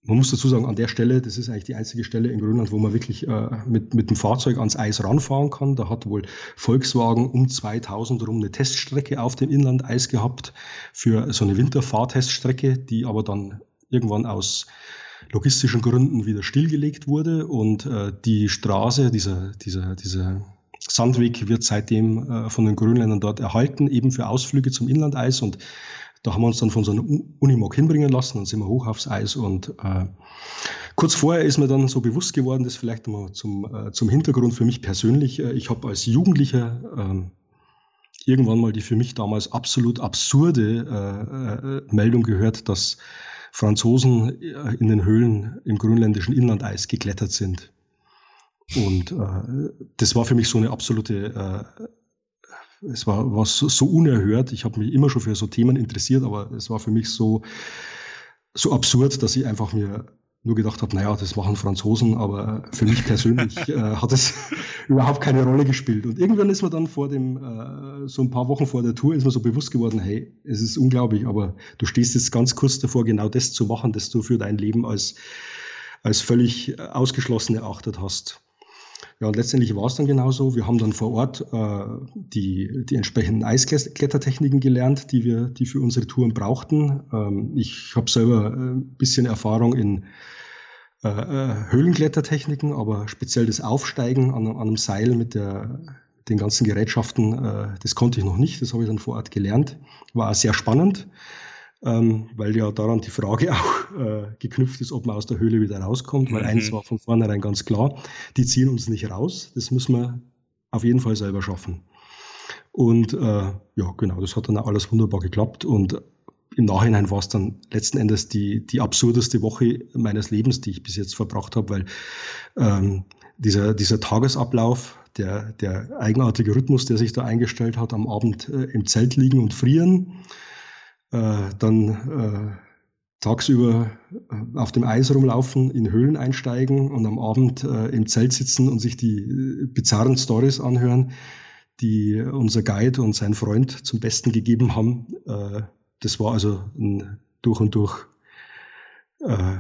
man muss dazu sagen, an der Stelle, das ist eigentlich die einzige Stelle in Grönland, wo man wirklich äh, mit, mit dem Fahrzeug ans Eis ranfahren kann. Da hat wohl Volkswagen um 2000 rum eine Teststrecke auf dem Inlandeis gehabt für so eine Winterfahrteststrecke, die aber dann irgendwann aus logistischen Gründen wieder stillgelegt wurde und äh, die Straße, dieser, dieser, dieser Sandweg wird seitdem äh, von den Grönländern dort erhalten, eben für Ausflüge zum Inlandeis. Und da haben wir uns dann von so einer Unimog hinbringen lassen, dann sind wir hoch aufs Eis. Und äh, kurz vorher ist mir dann so bewusst geworden, das vielleicht mal zum, äh, zum Hintergrund für mich persönlich. Äh, ich habe als Jugendlicher äh, irgendwann mal die für mich damals absolut absurde äh, Meldung gehört, dass Franzosen in den Höhlen im grönländischen Inlandeis geklettert sind. Und äh, das war für mich so eine absolute, äh, es war, war so, so unerhört. Ich habe mich immer schon für so Themen interessiert, aber es war für mich so, so absurd, dass ich einfach mir nur gedacht habe, naja, das machen Franzosen, aber für mich persönlich äh, (laughs) hat es (laughs) überhaupt keine Rolle gespielt. Und irgendwann ist mir dann vor dem, äh, so ein paar Wochen vor der Tour, ist mir so bewusst geworden, hey, es ist unglaublich, aber du stehst jetzt ganz kurz davor, genau das zu machen, das du für dein Leben als, als völlig ausgeschlossen erachtet hast. Ja, und letztendlich war es dann genauso. Wir haben dann vor Ort äh, die, die entsprechenden Eisklettertechniken gelernt, die wir, die für unsere Touren brauchten. Ähm, ich habe selber ein bisschen Erfahrung in äh, äh, Höhlenklettertechniken, aber speziell das Aufsteigen an, an einem Seil mit der, den ganzen Gerätschaften, äh, das konnte ich noch nicht. Das habe ich dann vor Ort gelernt. War auch sehr spannend ähm, weil ja daran die Frage (laughs) auch äh, geknüpft ist, ob man aus der Höhle wieder rauskommt, weil mhm. eins war von vornherein ganz klar, die ziehen uns nicht raus, das müssen wir auf jeden Fall selber schaffen. Und äh, ja, genau, das hat dann auch alles wunderbar geklappt und im Nachhinein war es dann letzten Endes die, die absurdeste Woche meines Lebens, die ich bis jetzt verbracht habe, weil ähm, dieser, dieser Tagesablauf, der, der eigenartige Rhythmus, der sich da eingestellt hat, am Abend äh, im Zelt liegen und frieren, äh, dann äh, tagsüber äh, auf dem Eis rumlaufen, in Höhlen einsteigen und am Abend äh, im Zelt sitzen und sich die bizarren Stories anhören, die unser Guide und sein Freund zum Besten gegeben haben. Das war also ein durch und durch äh,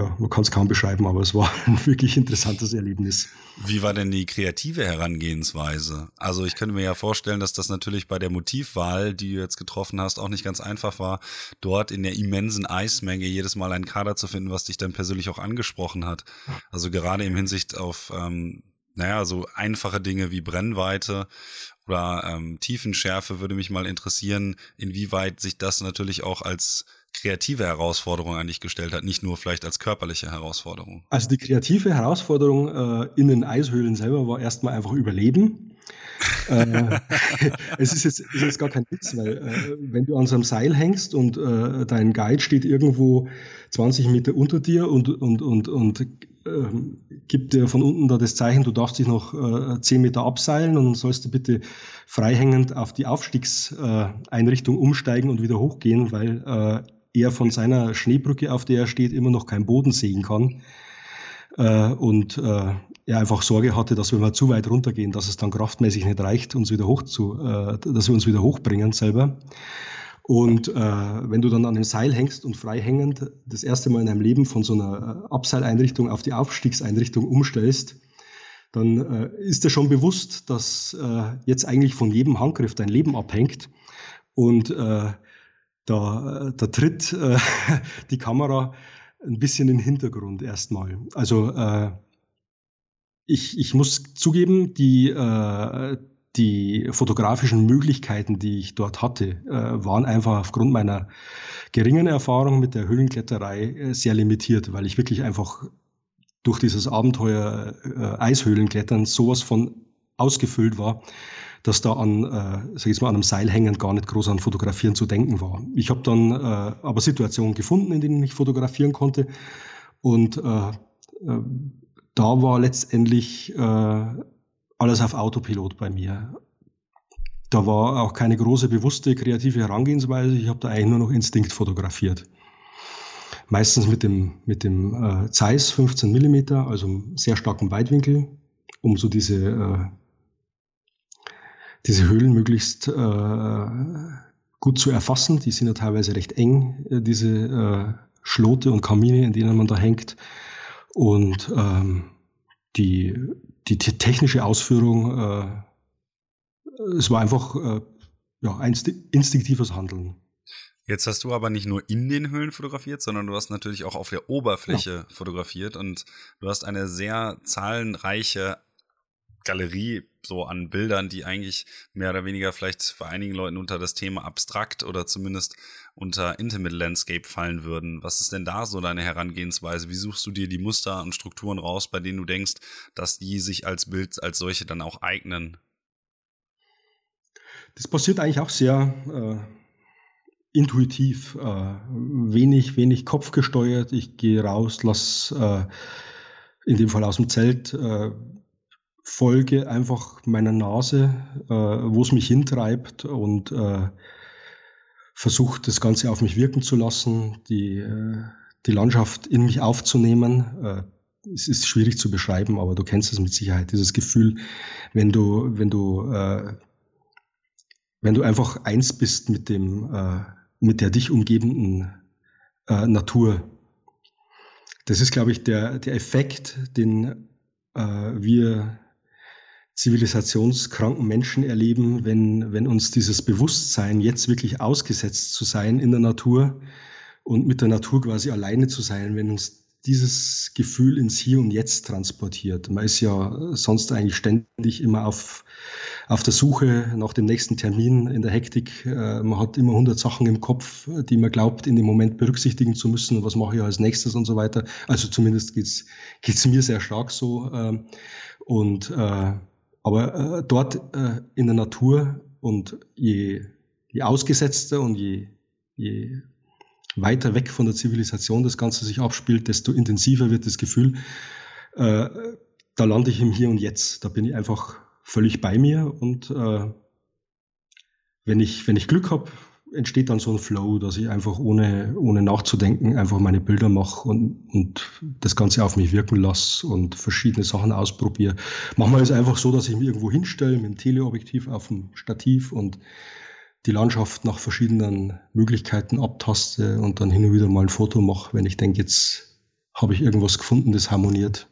ja, man kann es kaum beschreiben, aber es war (laughs) ein wirklich interessantes Erlebnis. Wie war denn die kreative Herangehensweise? Also ich könnte mir ja vorstellen, dass das natürlich bei der Motivwahl, die du jetzt getroffen hast, auch nicht ganz einfach war, dort in der immensen Eismenge jedes Mal einen Kader zu finden, was dich dann persönlich auch angesprochen hat. Also gerade im Hinsicht auf, ähm, naja, so einfache Dinge wie Brennweite oder ähm, Tiefenschärfe würde mich mal interessieren, inwieweit sich das natürlich auch als kreative Herausforderung an dich gestellt hat, nicht nur vielleicht als körperliche Herausforderung? Also die kreative Herausforderung äh, in den Eishöhlen selber war erstmal einfach Überleben. äh, (laughs) es ist jetzt, ist jetzt gar kein Witz, weil äh, wenn du an so einem Seil hängst und äh, dein Guide steht irgendwo 20 Meter unter dir und, und, und, und ähm, gibt dir von unten da das Zeichen, du darfst dich noch äh, 10 Meter abseilen und sollst du bitte freihängend auf die Aufstiegseinrichtung umsteigen und wieder hochgehen, weil äh, er von seiner Schneebrücke, auf der er steht, immer noch keinen Boden sehen kann. Äh, und äh, er einfach Sorge hatte, dass wenn wir zu weit runtergehen, dass es dann kraftmäßig nicht reicht, uns wieder hoch zu, äh, dass wir uns wieder hochbringen selber. Und äh, wenn du dann an dem Seil hängst und frei hängend das erste Mal in deinem Leben von so einer äh, Abseileinrichtung auf die Aufstiegseinrichtung umstellst, dann äh, ist dir schon bewusst, dass äh, jetzt eigentlich von jedem Handgriff dein Leben abhängt. Und äh, da, da tritt äh, (laughs) die Kamera ein bisschen in den Hintergrund erstmal. Also äh, ich, ich muss zugeben, die, äh, die fotografischen Möglichkeiten, die ich dort hatte, äh, waren einfach aufgrund meiner geringen Erfahrung mit der Höhlenkletterei äh, sehr limitiert, weil ich wirklich einfach durch dieses Abenteuer äh, Eishöhlenklettern sowas von ausgefüllt war, dass da an, äh, sag ich mal, an einem Seil hängend gar nicht groß an Fotografieren zu denken war. Ich habe dann äh, aber Situationen gefunden, in denen ich fotografieren konnte und äh, äh, da war letztendlich äh, alles auf Autopilot bei mir. Da war auch keine große bewusste kreative Herangehensweise. Ich habe da eigentlich nur noch Instinkt fotografiert. Meistens mit dem, mit dem äh, Zeiss 15 Millimeter, also sehr starken Weitwinkel, um so diese äh, diese Höhlen möglichst äh, gut zu erfassen. Die sind ja teilweise recht eng, äh, diese äh, Schlote und Kamine, in denen man da hängt. Und ähm, die, die technische Ausführung, äh, es war einfach äh, ja, ein instinktives Handeln. Jetzt hast du aber nicht nur in den Höhlen fotografiert, sondern du hast natürlich auch auf der Oberfläche ja. fotografiert und du hast eine sehr zahlenreiche Galerie so an Bildern, die eigentlich mehr oder weniger vielleicht bei einigen Leuten unter das Thema abstrakt oder zumindest unter Intimate Landscape fallen würden. Was ist denn da so deine Herangehensweise? Wie suchst du dir die Muster und Strukturen raus, bei denen du denkst, dass die sich als Bild als solche dann auch eignen? Das passiert eigentlich auch sehr äh, intuitiv, äh, wenig, wenig kopfgesteuert. Ich gehe raus, lass äh, in dem Fall aus dem Zelt äh, folge einfach meiner Nase, äh, wo es mich hintreibt und äh, versuche das Ganze auf mich wirken zu lassen, die, äh, die Landschaft in mich aufzunehmen. Äh, es ist schwierig zu beschreiben, aber du kennst es mit Sicherheit, dieses Gefühl, wenn du, wenn du, äh, wenn du einfach eins bist mit dem, äh, mit der dich umgebenden Natur. Das ist, glaube ich, der, der Effekt, den wir zivilisationskranken Menschen erleben, wenn, wenn uns dieses Bewusstsein, jetzt wirklich ausgesetzt zu sein in der Natur und mit der Natur quasi alleine zu sein, wenn uns dieses Gefühl ins Hier und Jetzt transportiert. Man ist ja sonst eigentlich ständig immer auf, auf der Suche nach dem nächsten Termin in der Hektik. Äh, man hat immer hundert Sachen im Kopf, die man glaubt, in dem Moment berücksichtigen zu müssen. Was mache ich als nächstes und so weiter. Also zumindest geht's geht's mir sehr stark so. Ähm, und äh, aber äh, dort äh, in der Natur und je, je ausgesetzter und je, je weiter weg von der Zivilisation das Ganze sich abspielt, desto intensiver wird das Gefühl, äh, da lande ich im Hier und Jetzt. Da bin ich einfach völlig bei mir und äh, wenn ich, wenn ich Glück habe, entsteht dann so ein Flow, dass ich einfach ohne, ohne nachzudenken einfach meine Bilder mache und, und das Ganze auf mich wirken lasse und verschiedene Sachen ausprobiere. Manchmal ist es einfach so, dass ich mich irgendwo hinstelle mit dem Teleobjektiv auf dem Stativ und die Landschaft nach verschiedenen Möglichkeiten abtaste und dann hin und wieder mal ein Foto mache, wenn ich denke, jetzt habe ich irgendwas gefunden, das harmoniert.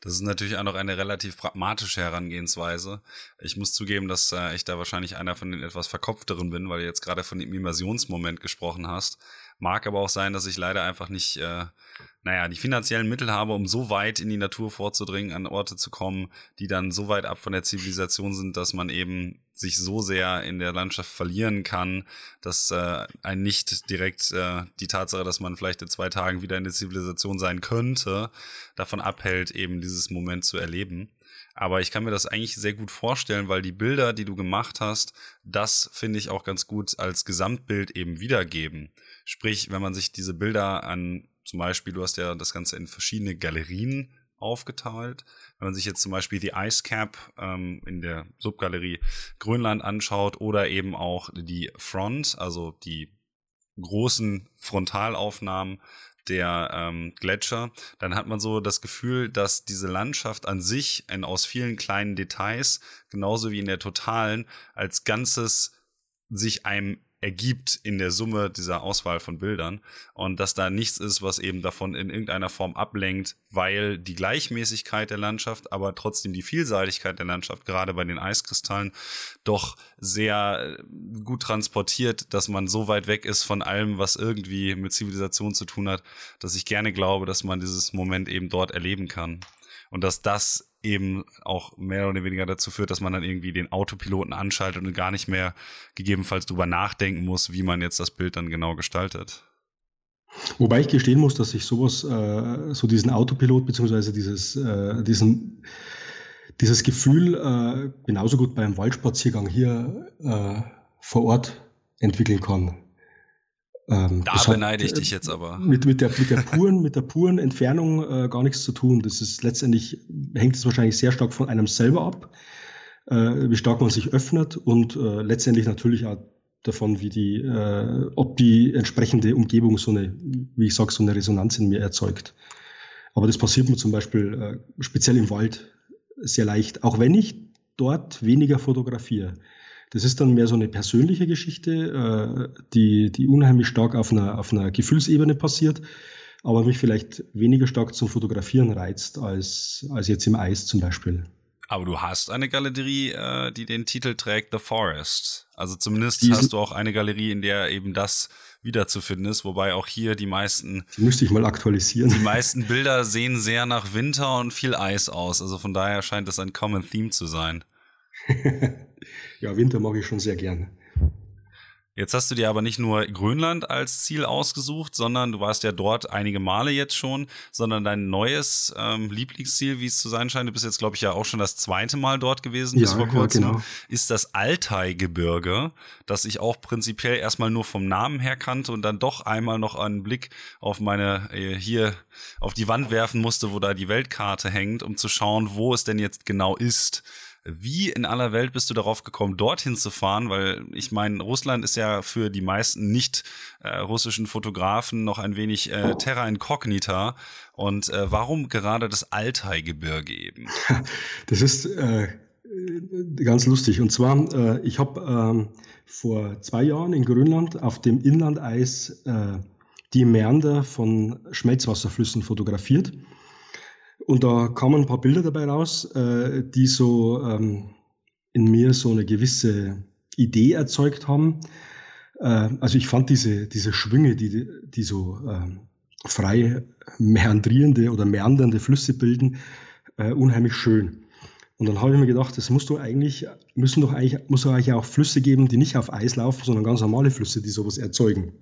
Das ist natürlich auch noch eine relativ pragmatische Herangehensweise. Ich muss zugeben, dass äh, ich da wahrscheinlich einer von den etwas verkopfteren bin, weil du jetzt gerade von dem Immersionsmoment gesprochen hast. Mag aber auch sein, dass ich leider einfach nicht, äh, naja, die finanziellen Mittel habe, um so weit in die Natur vorzudringen, an Orte zu kommen, die dann so weit ab von der Zivilisation sind, dass man eben sich so sehr in der Landschaft verlieren kann, dass äh, ein nicht direkt äh, die Tatsache, dass man vielleicht in zwei Tagen wieder in der Zivilisation sein könnte, davon abhält, eben dieses Moment zu erleben. Aber ich kann mir das eigentlich sehr gut vorstellen, weil die Bilder, die du gemacht hast, das finde ich auch ganz gut als Gesamtbild eben wiedergeben. Sprich, wenn man sich diese Bilder an, zum Beispiel, du hast ja das Ganze in verschiedene Galerien aufgeteilt. Wenn man sich jetzt zum Beispiel die Ice Cap ähm, in der Subgalerie Grönland anschaut oder eben auch die Front, also die großen Frontalaufnahmen der ähm, Gletscher, dann hat man so das Gefühl, dass diese Landschaft an sich in, aus vielen kleinen Details, genauso wie in der totalen, als Ganzes sich einem ergibt in der Summe dieser Auswahl von Bildern und dass da nichts ist, was eben davon in irgendeiner Form ablenkt, weil die Gleichmäßigkeit der Landschaft, aber trotzdem die Vielseitigkeit der Landschaft, gerade bei den Eiskristallen, doch sehr äh, gut transportiert, dass man so weit weg ist von allem, was irgendwie mit Zivilisation zu tun hat, dass ich gerne glaube, dass man dieses Moment eben dort erleben kann. Und dass das eben auch mehr oder weniger dazu führt, dass man dann irgendwie den Autopiloten anschaltet und gar nicht mehr gegebenenfalls drüber nachdenken muss, wie man jetzt das Bild dann genau gestaltet. Wobei ich gestehen muss, dass ich sowas, äh, so diesen Autopilot beziehungsweise dieses, äh, diesen, dieses Gefühl äh, genauso gut beim Waldspaziergang hier äh, vor Ort entwickeln kann. Ähm, da beneide ich dich jetzt aber. Mit, mit, der, mit, der puren, mit der puren Entfernung äh, gar nichts zu tun. Das ist letztendlich, hängt es wahrscheinlich sehr stark von einem selber ab, äh, wie stark man sich öffnet und äh, letztendlich natürlich auch davon, wie die, äh, ob die entsprechende Umgebung so eine, wie ich sage, so eine Resonanz in mir erzeugt. Aber das passiert mir zum Beispiel äh, speziell im Wald sehr leicht, auch wenn ich dort weniger fotografiere. Das ist dann mehr so eine persönliche Geschichte, äh, die, die unheimlich stark auf einer, auf einer Gefühlsebene passiert, aber mich vielleicht weniger stark zum Fotografieren reizt als, als jetzt im Eis zum Beispiel. Aber du hast eine Galerie, äh, die den Titel trägt The Forest. Also zumindest Diesen, hast du auch eine Galerie, in der eben das wiederzufinden ist, wobei auch hier die meisten. Die müsste ich mal aktualisieren. Die meisten Bilder sehen sehr nach Winter und viel Eis aus. Also von daher scheint das ein Common Theme zu sein. (laughs) ja, Winter mag ich schon sehr gerne. Jetzt hast du dir aber nicht nur Grönland als Ziel ausgesucht, sondern du warst ja dort einige Male jetzt schon, sondern dein neues ähm, Lieblingsziel, wie es zu sein scheint, du bist jetzt, glaube ich, ja auch schon das zweite Mal dort gewesen, ja, bis vor kurzem, ja, genau. ist das Altai-Gebirge, das ich auch prinzipiell erstmal nur vom Namen her kannte und dann doch einmal noch einen Blick auf meine, äh, hier auf die Wand werfen musste, wo da die Weltkarte hängt, um zu schauen, wo es denn jetzt genau ist. Wie in aller Welt bist du darauf gekommen, dorthin zu fahren? Weil ich meine, Russland ist ja für die meisten nicht äh, russischen Fotografen noch ein wenig äh, terra incognita. Und äh, warum gerade das Altai-Gebirge eben? (laughs) Das ist äh, ganz lustig. Und zwar, äh, ich habe ähm, vor zwei Jahren in Grönland auf dem Inlandeis äh, die Mäander von Schmelzwasserflüssen fotografiert. Und da kamen ein paar Bilder dabei raus, äh, die so ähm, in mir so eine gewisse Idee erzeugt haben. Äh, also ich fand diese, diese Schwünge, die, die so äh, frei meandrierende oder meandernde Flüsse bilden, äh, unheimlich schön. Und dann habe ich mir gedacht, es muss doch eigentlich, müssen doch eigentlich, muss doch eigentlich auch Flüsse geben, die nicht auf Eis laufen, sondern ganz normale Flüsse, die sowas erzeugen.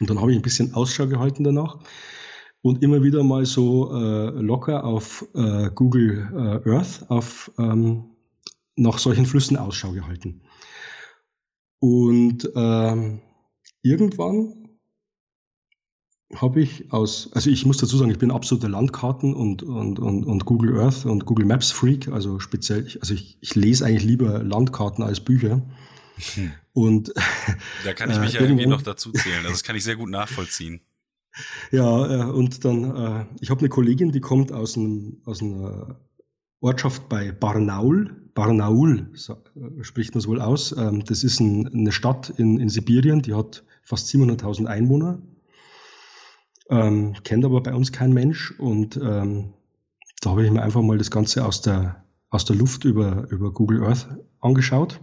Und dann habe ich ein bisschen Ausschau gehalten danach und immer wieder mal so äh, locker auf äh, Google äh, Earth auf, ähm, nach solchen Flüssen Ausschau gehalten. Und ähm, irgendwann habe ich aus, also ich muss dazu sagen, ich bin absoluter Landkarten und, und, und, und Google Earth und Google Maps Freak, also speziell, also ich, ich lese eigentlich lieber Landkarten als Bücher. Hm. Und da kann ich (laughs) mich äh, ja irgendwie noch dazu zählen. Also das kann ich sehr gut nachvollziehen. Ja, äh, und dann, äh, ich habe eine Kollegin, die kommt aus, einem, aus einer Ortschaft bei Barnaul. Barnaul äh, spricht man es wohl aus. Ähm, das ist ein, eine Stadt in, in Sibirien, die hat fast 700.000 Einwohner ähm, kennt aber bei uns kein Mensch und ähm, da habe ich mir einfach mal das Ganze aus der, aus der Luft über, über Google Earth angeschaut.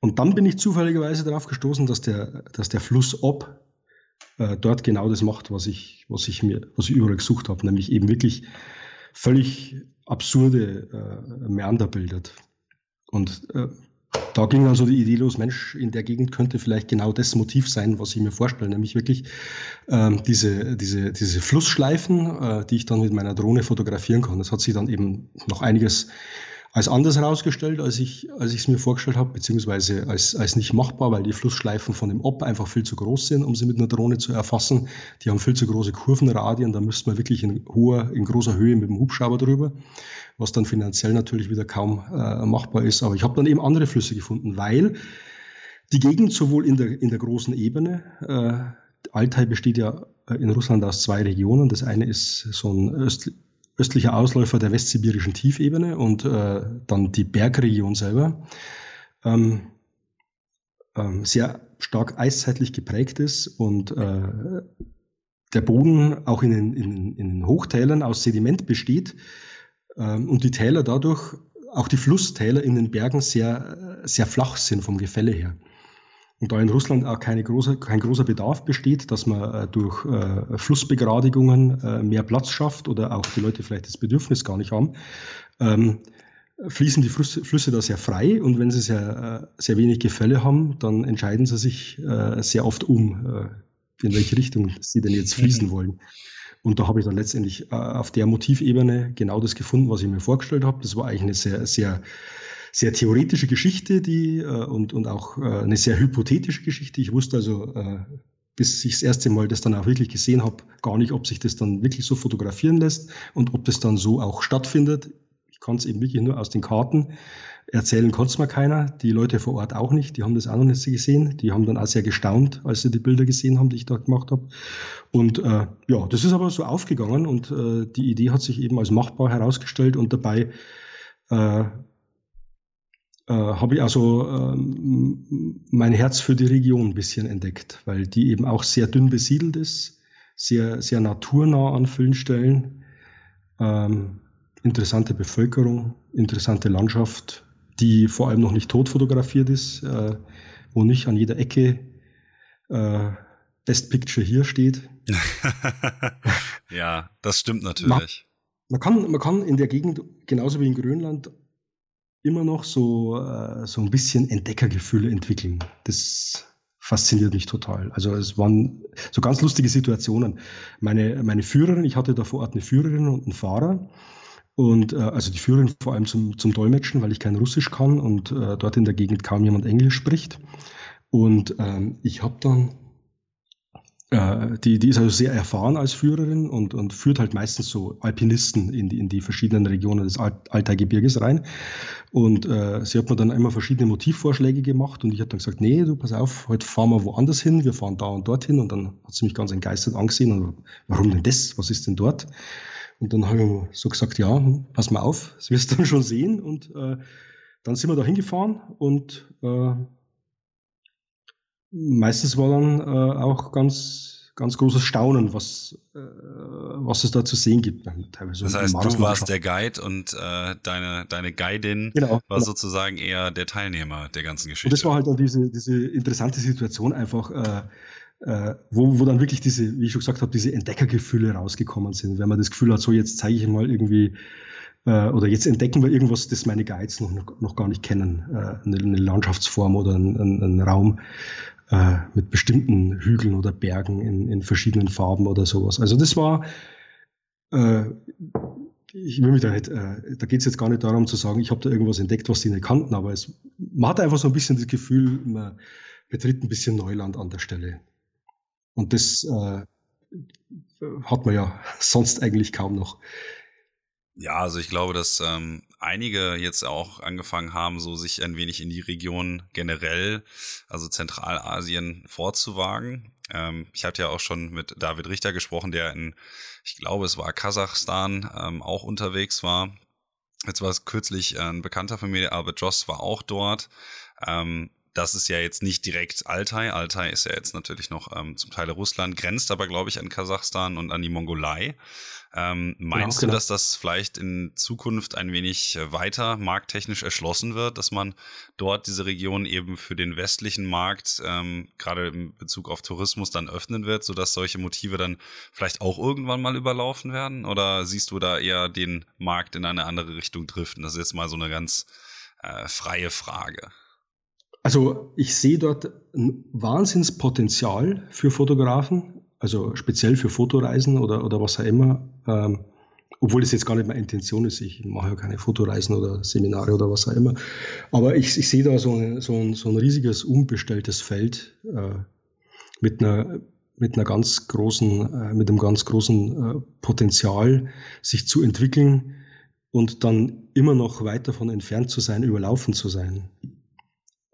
Und dann bin ich zufälligerweise darauf gestoßen, dass der, dass der Fluss Ob äh, dort genau das macht, was ich, was ich mir, was ich überall gesucht habe, nämlich eben wirklich völlig absurde äh, Meander bildet. Und äh, da ging dann so die Idee los, Mensch, in der Gegend könnte vielleicht genau das Motiv sein, was ich mir vorstelle, nämlich wirklich ähm, diese, diese, diese Flussschleifen, äh, die ich dann mit meiner Drohne fotografieren kann. Das hat sich dann eben noch einiges als anders herausgestellt, als ich als es mir vorgestellt habe, beziehungsweise als, als nicht machbar, weil die Flussschleifen von dem Ob einfach viel zu groß sind, um sie mit einer Drohne zu erfassen. Die haben viel zu große Kurvenradien, da müsste man wirklich in hoher, in großer Höhe mit dem Hubschrauber drüber, was dann finanziell natürlich wieder kaum äh, machbar ist. Aber ich habe dann eben andere Flüsse gefunden, weil die Gegend sowohl in der, in der großen Ebene, äh, Altai besteht ja äh, in Russland aus zwei Regionen. Das eine ist so ein östlich östlicher Ausläufer der westsibirischen Tiefebene und äh, dann die Bergregion selber ähm, ähm, sehr stark eiszeitlich geprägt ist und äh, der Boden auch in den, in, in den Hochtälern aus Sediment besteht ähm, und die Täler dadurch, auch die Flusstäler in den Bergen sehr, sehr flach sind vom Gefälle her. Und da in Russland auch große, kein großer Bedarf besteht, dass man äh, durch äh, Flussbegradigungen äh, mehr Platz schafft oder auch die Leute vielleicht das Bedürfnis gar nicht haben, ähm, fließen die Flüsse, Flüsse, da sehr frei und wenn sie sehr, äh, sehr wenig Gefälle haben, dann entscheiden sie sich äh, sehr oft um, äh, in welche Richtung sie denn jetzt fließen wollen. Und da habe ich dann letztendlich auf der Motivebene genau das gefunden, was ich mir vorgestellt habe. Das war eigentlich eine sehr, sehr sehr theoretische Geschichte, die äh, und, und auch äh, eine sehr hypothetische Geschichte. Ich wusste also, äh, bis ich das erste Mal das dann auch wirklich gesehen habe, gar nicht, ob sich das dann wirklich so fotografieren lässt und ob das dann so auch stattfindet. Ich kann es eben wirklich nur aus den Karten erzählen, konnte es mir keiner. Die Leute vor Ort auch nicht. Die haben das auch noch nicht gesehen. Die haben dann auch sehr gestaunt, als sie die Bilder gesehen haben, die ich da gemacht habe. Und äh, ja, das ist aber so aufgegangen und äh, die Idee hat sich eben als machbar herausgestellt und dabei äh, äh, habe ich also ähm, mein Herz für die Region ein bisschen entdeckt, weil die eben auch sehr dünn besiedelt ist, sehr, sehr naturnah an vielen Stellen. Ähm, interessante Bevölkerung, interessante Landschaft, die vor allem noch nicht tot fotografiert ist, äh, wo nicht an jeder Ecke äh, Best Picture hier steht. (laughs) ja, das stimmt natürlich. Man, man, kann, man kann in der Gegend, genauso wie in Grönland, immer noch so, äh, so ein bisschen Entdeckergefühle entwickeln. Das fasziniert mich total. Also es waren so ganz lustige Situationen. Meine, meine Führerin, ich hatte da vor Ort eine Führerin und einen Fahrer. Und äh, also die Führerin vor allem zum, zum Dolmetschen, weil ich kein Russisch kann und äh, dort in der Gegend kaum jemand Englisch spricht. Und ähm, ich habe dann äh, die, die ist also sehr erfahren als Führerin und, und führt halt meistens so Alpinisten in die, in die verschiedenen Regionen des Altaigebirges rein. Und äh, sie hat mir dann immer verschiedene Motivvorschläge gemacht und ich habe dann gesagt, nee, du pass auf, heute fahren wir woanders hin, wir fahren da und dorthin. Und dann hat sie mich ganz entgeistert angesehen und warum denn das? Was ist denn dort? Und dann habe ich so gesagt, ja, hm, pass mal auf, das wirst du dann schon sehen. Und äh, dann sind wir da hingefahren und äh, meistens war dann äh, auch ganz, ganz großes Staunen, was, äh, was es da zu sehen gibt. Teilweise das heißt, du warst der Guide und äh, deine, deine Guidin genau, war genau. sozusagen eher der Teilnehmer der ganzen Geschichte. Und das war halt dann diese, diese interessante Situation einfach, äh, äh, wo, wo dann wirklich diese, wie ich schon gesagt habe, diese Entdeckergefühle rausgekommen sind. Wenn man das Gefühl hat, so jetzt zeige ich mal irgendwie äh, oder jetzt entdecken wir irgendwas, das meine Guides noch, noch gar nicht kennen. Äh, eine, eine Landschaftsform oder einen, einen Raum äh, mit bestimmten Hügeln oder Bergen in, in verschiedenen Farben oder sowas. Also das war, äh, ich will mich da nicht, äh, da geht es jetzt gar nicht darum zu sagen, ich habe da irgendwas entdeckt, was die nicht kannten, aber es, man hat einfach so ein bisschen das Gefühl, man, betritt ein bisschen Neuland an der Stelle. Und das äh, hat man ja (laughs) sonst eigentlich kaum noch. Ja, also ich glaube, dass ähm, einige jetzt auch angefangen haben, so sich ein wenig in die Region generell, also Zentralasien, vorzuwagen. Ähm, ich hatte ja auch schon mit David Richter gesprochen, der in, ich glaube, es war Kasachstan, ähm, auch unterwegs war. Jetzt war es kürzlich ein Bekannter von mir, Albert Joss, war auch dort. Ähm, das ist ja jetzt nicht direkt Altai. Altai ist ja jetzt natürlich noch ähm, zum Teil Russland, grenzt aber, glaube ich, an Kasachstan und an die Mongolei. Ähm, meinst genau, du, genau. dass das vielleicht in Zukunft ein wenig weiter markttechnisch erschlossen wird, dass man dort diese Region eben für den westlichen Markt, ähm, gerade in Bezug auf Tourismus, dann öffnen wird, sodass solche Motive dann vielleicht auch irgendwann mal überlaufen werden? Oder siehst du da eher den Markt in eine andere Richtung driften? Das ist jetzt mal so eine ganz äh, freie Frage. Also ich sehe dort ein Wahnsinnspotenzial für Fotografen, also speziell für Fotoreisen oder, oder was auch immer. Ähm, obwohl das jetzt gar nicht meine Intention ist. Ich mache ja keine Fotoreisen oder Seminare oder was auch immer. Aber ich, ich sehe da so, eine, so, ein, so ein riesiges unbestelltes Feld äh, mit einer mit einer ganz großen, äh, mit einem ganz großen äh, Potenzial, sich zu entwickeln und dann immer noch weit davon entfernt zu sein, überlaufen zu sein.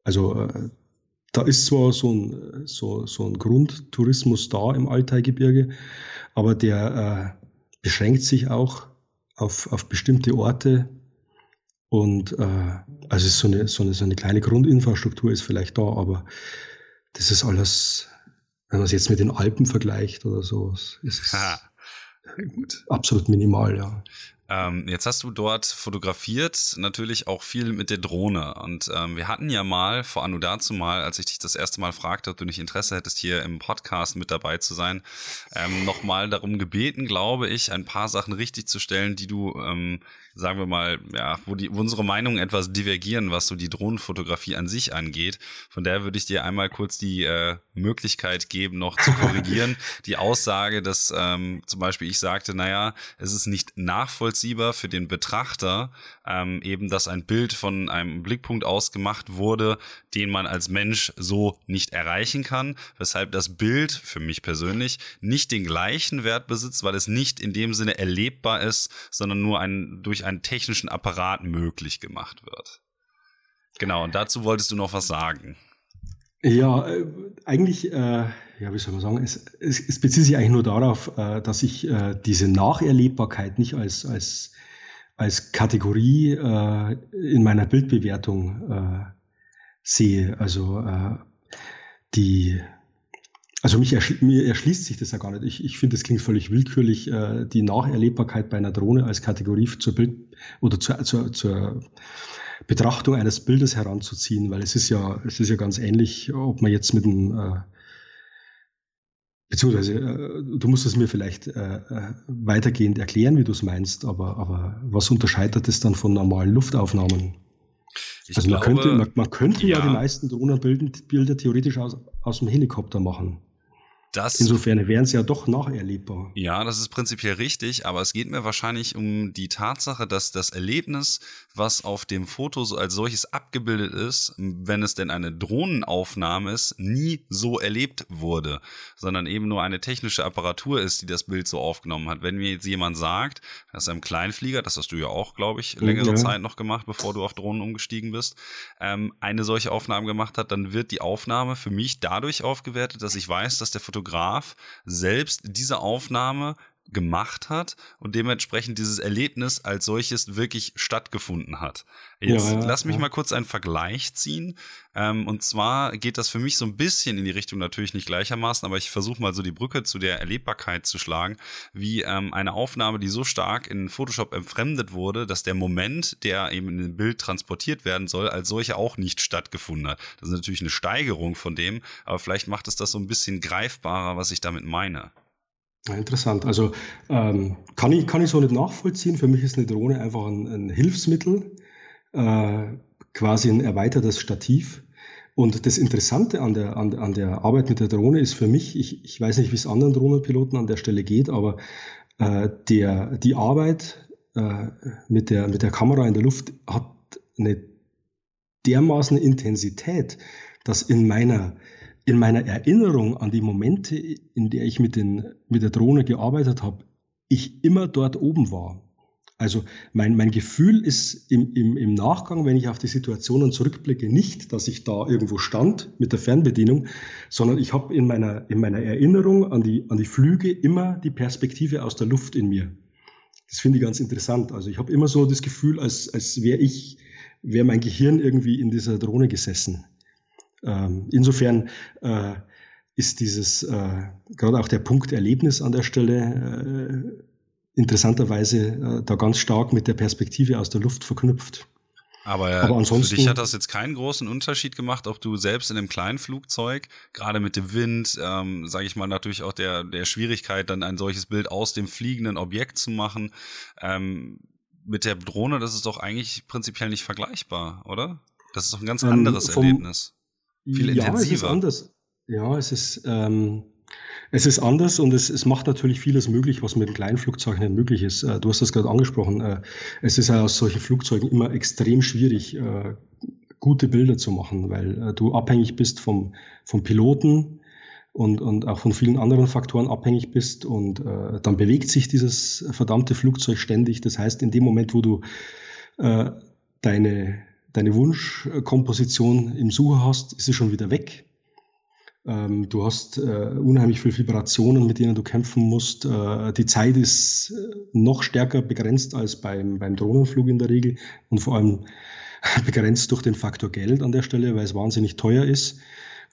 Also äh, da ist zwar so ein, so, so ein Grundtourismus da im Altaigebirge, aber der äh, beschränkt sich auch auf, auf bestimmte Orte. Und äh, also so eine, so, eine, so eine kleine Grundinfrastruktur ist vielleicht da, aber das ist alles, wenn man es jetzt mit den Alpen vergleicht oder so, ist es absolut minimal, ja. Ähm, jetzt hast du dort fotografiert, natürlich auch viel mit der Drohne. Und ähm, wir hatten ja mal, vor Anno dazu mal, als ich dich das erste Mal fragte, ob du nicht Interesse hättest, hier im Podcast mit dabei zu sein, ähm, nochmal darum gebeten, glaube ich, ein paar Sachen richtig zu stellen, die du ähm, sagen wir mal, ja, wo, die, wo unsere Meinungen etwas divergieren, was so die Drohnenfotografie an sich angeht. Von daher würde ich dir einmal kurz die äh, Möglichkeit geben, noch zu korrigieren. (laughs) die Aussage, dass ähm, zum Beispiel ich sagte, naja, es ist nicht nachvollziehbar für den Betrachter, ähm, eben, dass ein Bild von einem Blickpunkt aus gemacht wurde, den man als Mensch so nicht erreichen kann, weshalb das Bild für mich persönlich nicht den gleichen Wert besitzt, weil es nicht in dem Sinne erlebbar ist, sondern nur ein durch einen technischen Apparat möglich gemacht wird. Genau, und dazu wolltest du noch was sagen. Ja, äh, eigentlich, äh, ja, wie soll man sagen, es, es, es, bezieht sich eigentlich nur darauf, äh, dass ich äh, diese Nacherlebbarkeit nicht als, als, als Kategorie äh, in meiner Bildbewertung äh, sehe. Also die, also mich erschli mir erschließt sich das ja gar nicht. Ich, ich finde, es klingt völlig willkürlich, äh, die Nacherlebbarkeit bei einer Drohne als Kategorie zur Bild oder zur, zur, zur Betrachtung eines Bildes heranzuziehen, weil es ist ja, es ist ja ganz ähnlich, ob man jetzt mit einem äh, Beziehungsweise, äh, du musst es mir vielleicht äh, äh weitergehend erklären, wie du es meinst, aber, aber was unterscheidet es dann von normalen Luftaufnahmen? Ich also man glaube, könnte, man, man könnte ja. ja. die meisten Drohnenbilder theoretisch aus, aus dem Helikopter machen. Das, Insofern wären sie ja doch nacherlebbar. Ja, das ist prinzipiell richtig, aber es geht mir wahrscheinlich um die Tatsache, dass das Erlebnis, was auf dem Foto so als solches abgebildet ist, wenn es denn eine Drohnenaufnahme ist, nie so erlebt wurde, sondern eben nur eine technische Apparatur ist, die das Bild so aufgenommen hat. Wenn mir jetzt jemand sagt, dass einem Kleinflieger, das hast du ja auch, glaube ich, längere ja. Zeit noch gemacht, bevor du auf Drohnen umgestiegen bist, ähm, eine solche Aufnahme gemacht hat, dann wird die Aufnahme für mich dadurch aufgewertet, dass ich weiß, dass der Fotograf Fotograf selbst diese Aufnahme gemacht hat und dementsprechend dieses Erlebnis als solches wirklich stattgefunden hat. Jetzt ja, ja, lass mich ja. mal kurz einen Vergleich ziehen. Ähm, und zwar geht das für mich so ein bisschen in die Richtung, natürlich nicht gleichermaßen, aber ich versuche mal so die Brücke zu der Erlebbarkeit zu schlagen, wie ähm, eine Aufnahme, die so stark in Photoshop entfremdet wurde, dass der Moment, der eben in dem Bild transportiert werden soll, als solche auch nicht stattgefunden hat. Das ist natürlich eine Steigerung von dem, aber vielleicht macht es das so ein bisschen greifbarer, was ich damit meine. Interessant. Also ähm, kann, ich, kann ich so nicht nachvollziehen. Für mich ist eine Drohne einfach ein, ein Hilfsmittel, äh, quasi ein erweitertes Stativ. Und das Interessante an der, an, an der Arbeit mit der Drohne ist für mich, ich, ich weiß nicht, wie es anderen Drohnenpiloten an der Stelle geht, aber äh, der, die Arbeit äh, mit, der, mit der Kamera in der Luft hat eine dermaßen Intensität, dass in meiner, in meiner Erinnerung an die Momente, in der ich mit, den, mit der Drohne gearbeitet habe, ich immer dort oben war. Also mein, mein Gefühl ist im, im, im Nachgang, wenn ich auf die Situationen zurückblicke, nicht, dass ich da irgendwo stand mit der Fernbedienung, sondern ich habe in meiner, in meiner Erinnerung an die, an die Flüge immer die Perspektive aus der Luft in mir. Das finde ich ganz interessant. Also ich habe immer so das Gefühl, als, als wäre ich, wäre mein Gehirn irgendwie in dieser Drohne gesessen. Ähm, insofern äh, ist dieses, äh, gerade auch der Punkt Erlebnis an der Stelle, äh, interessanterweise äh, da ganz stark mit der Perspektive aus der Luft verknüpft. Aber, Aber ansonsten, für dich hat das jetzt keinen großen Unterschied gemacht, ob du selbst in einem kleinen Flugzeug, gerade mit dem Wind, ähm, sage ich mal natürlich auch der, der Schwierigkeit, dann ein solches Bild aus dem fliegenden Objekt zu machen, ähm, mit der Drohne, das ist doch eigentlich prinzipiell nicht vergleichbar, oder? Das ist doch ein ganz ähm, anderes vom, Erlebnis. Viel ja, intensiver. Es ist anders. Ja, es ist, ähm, es ist anders und es, es macht natürlich vieles möglich, was mit kleinen Flugzeugen nicht möglich ist. Äh, du hast das gerade angesprochen. Äh, es ist ja aus solchen Flugzeugen immer extrem schwierig, äh, gute Bilder zu machen, weil du abhängig bist vom, vom Piloten und, und auch von vielen anderen Faktoren abhängig bist und äh, dann bewegt sich dieses verdammte Flugzeug ständig. Das heißt, in dem Moment, wo du äh, deine, deine Wunschkomposition im Sucher hast, ist sie schon wieder weg. Ähm, du hast äh, unheimlich viel Vibrationen, mit denen du kämpfen musst. Äh, die Zeit ist äh, noch stärker begrenzt als beim, beim Drohnenflug in der Regel und vor allem (laughs) begrenzt durch den Faktor Geld an der Stelle, weil es wahnsinnig teuer ist.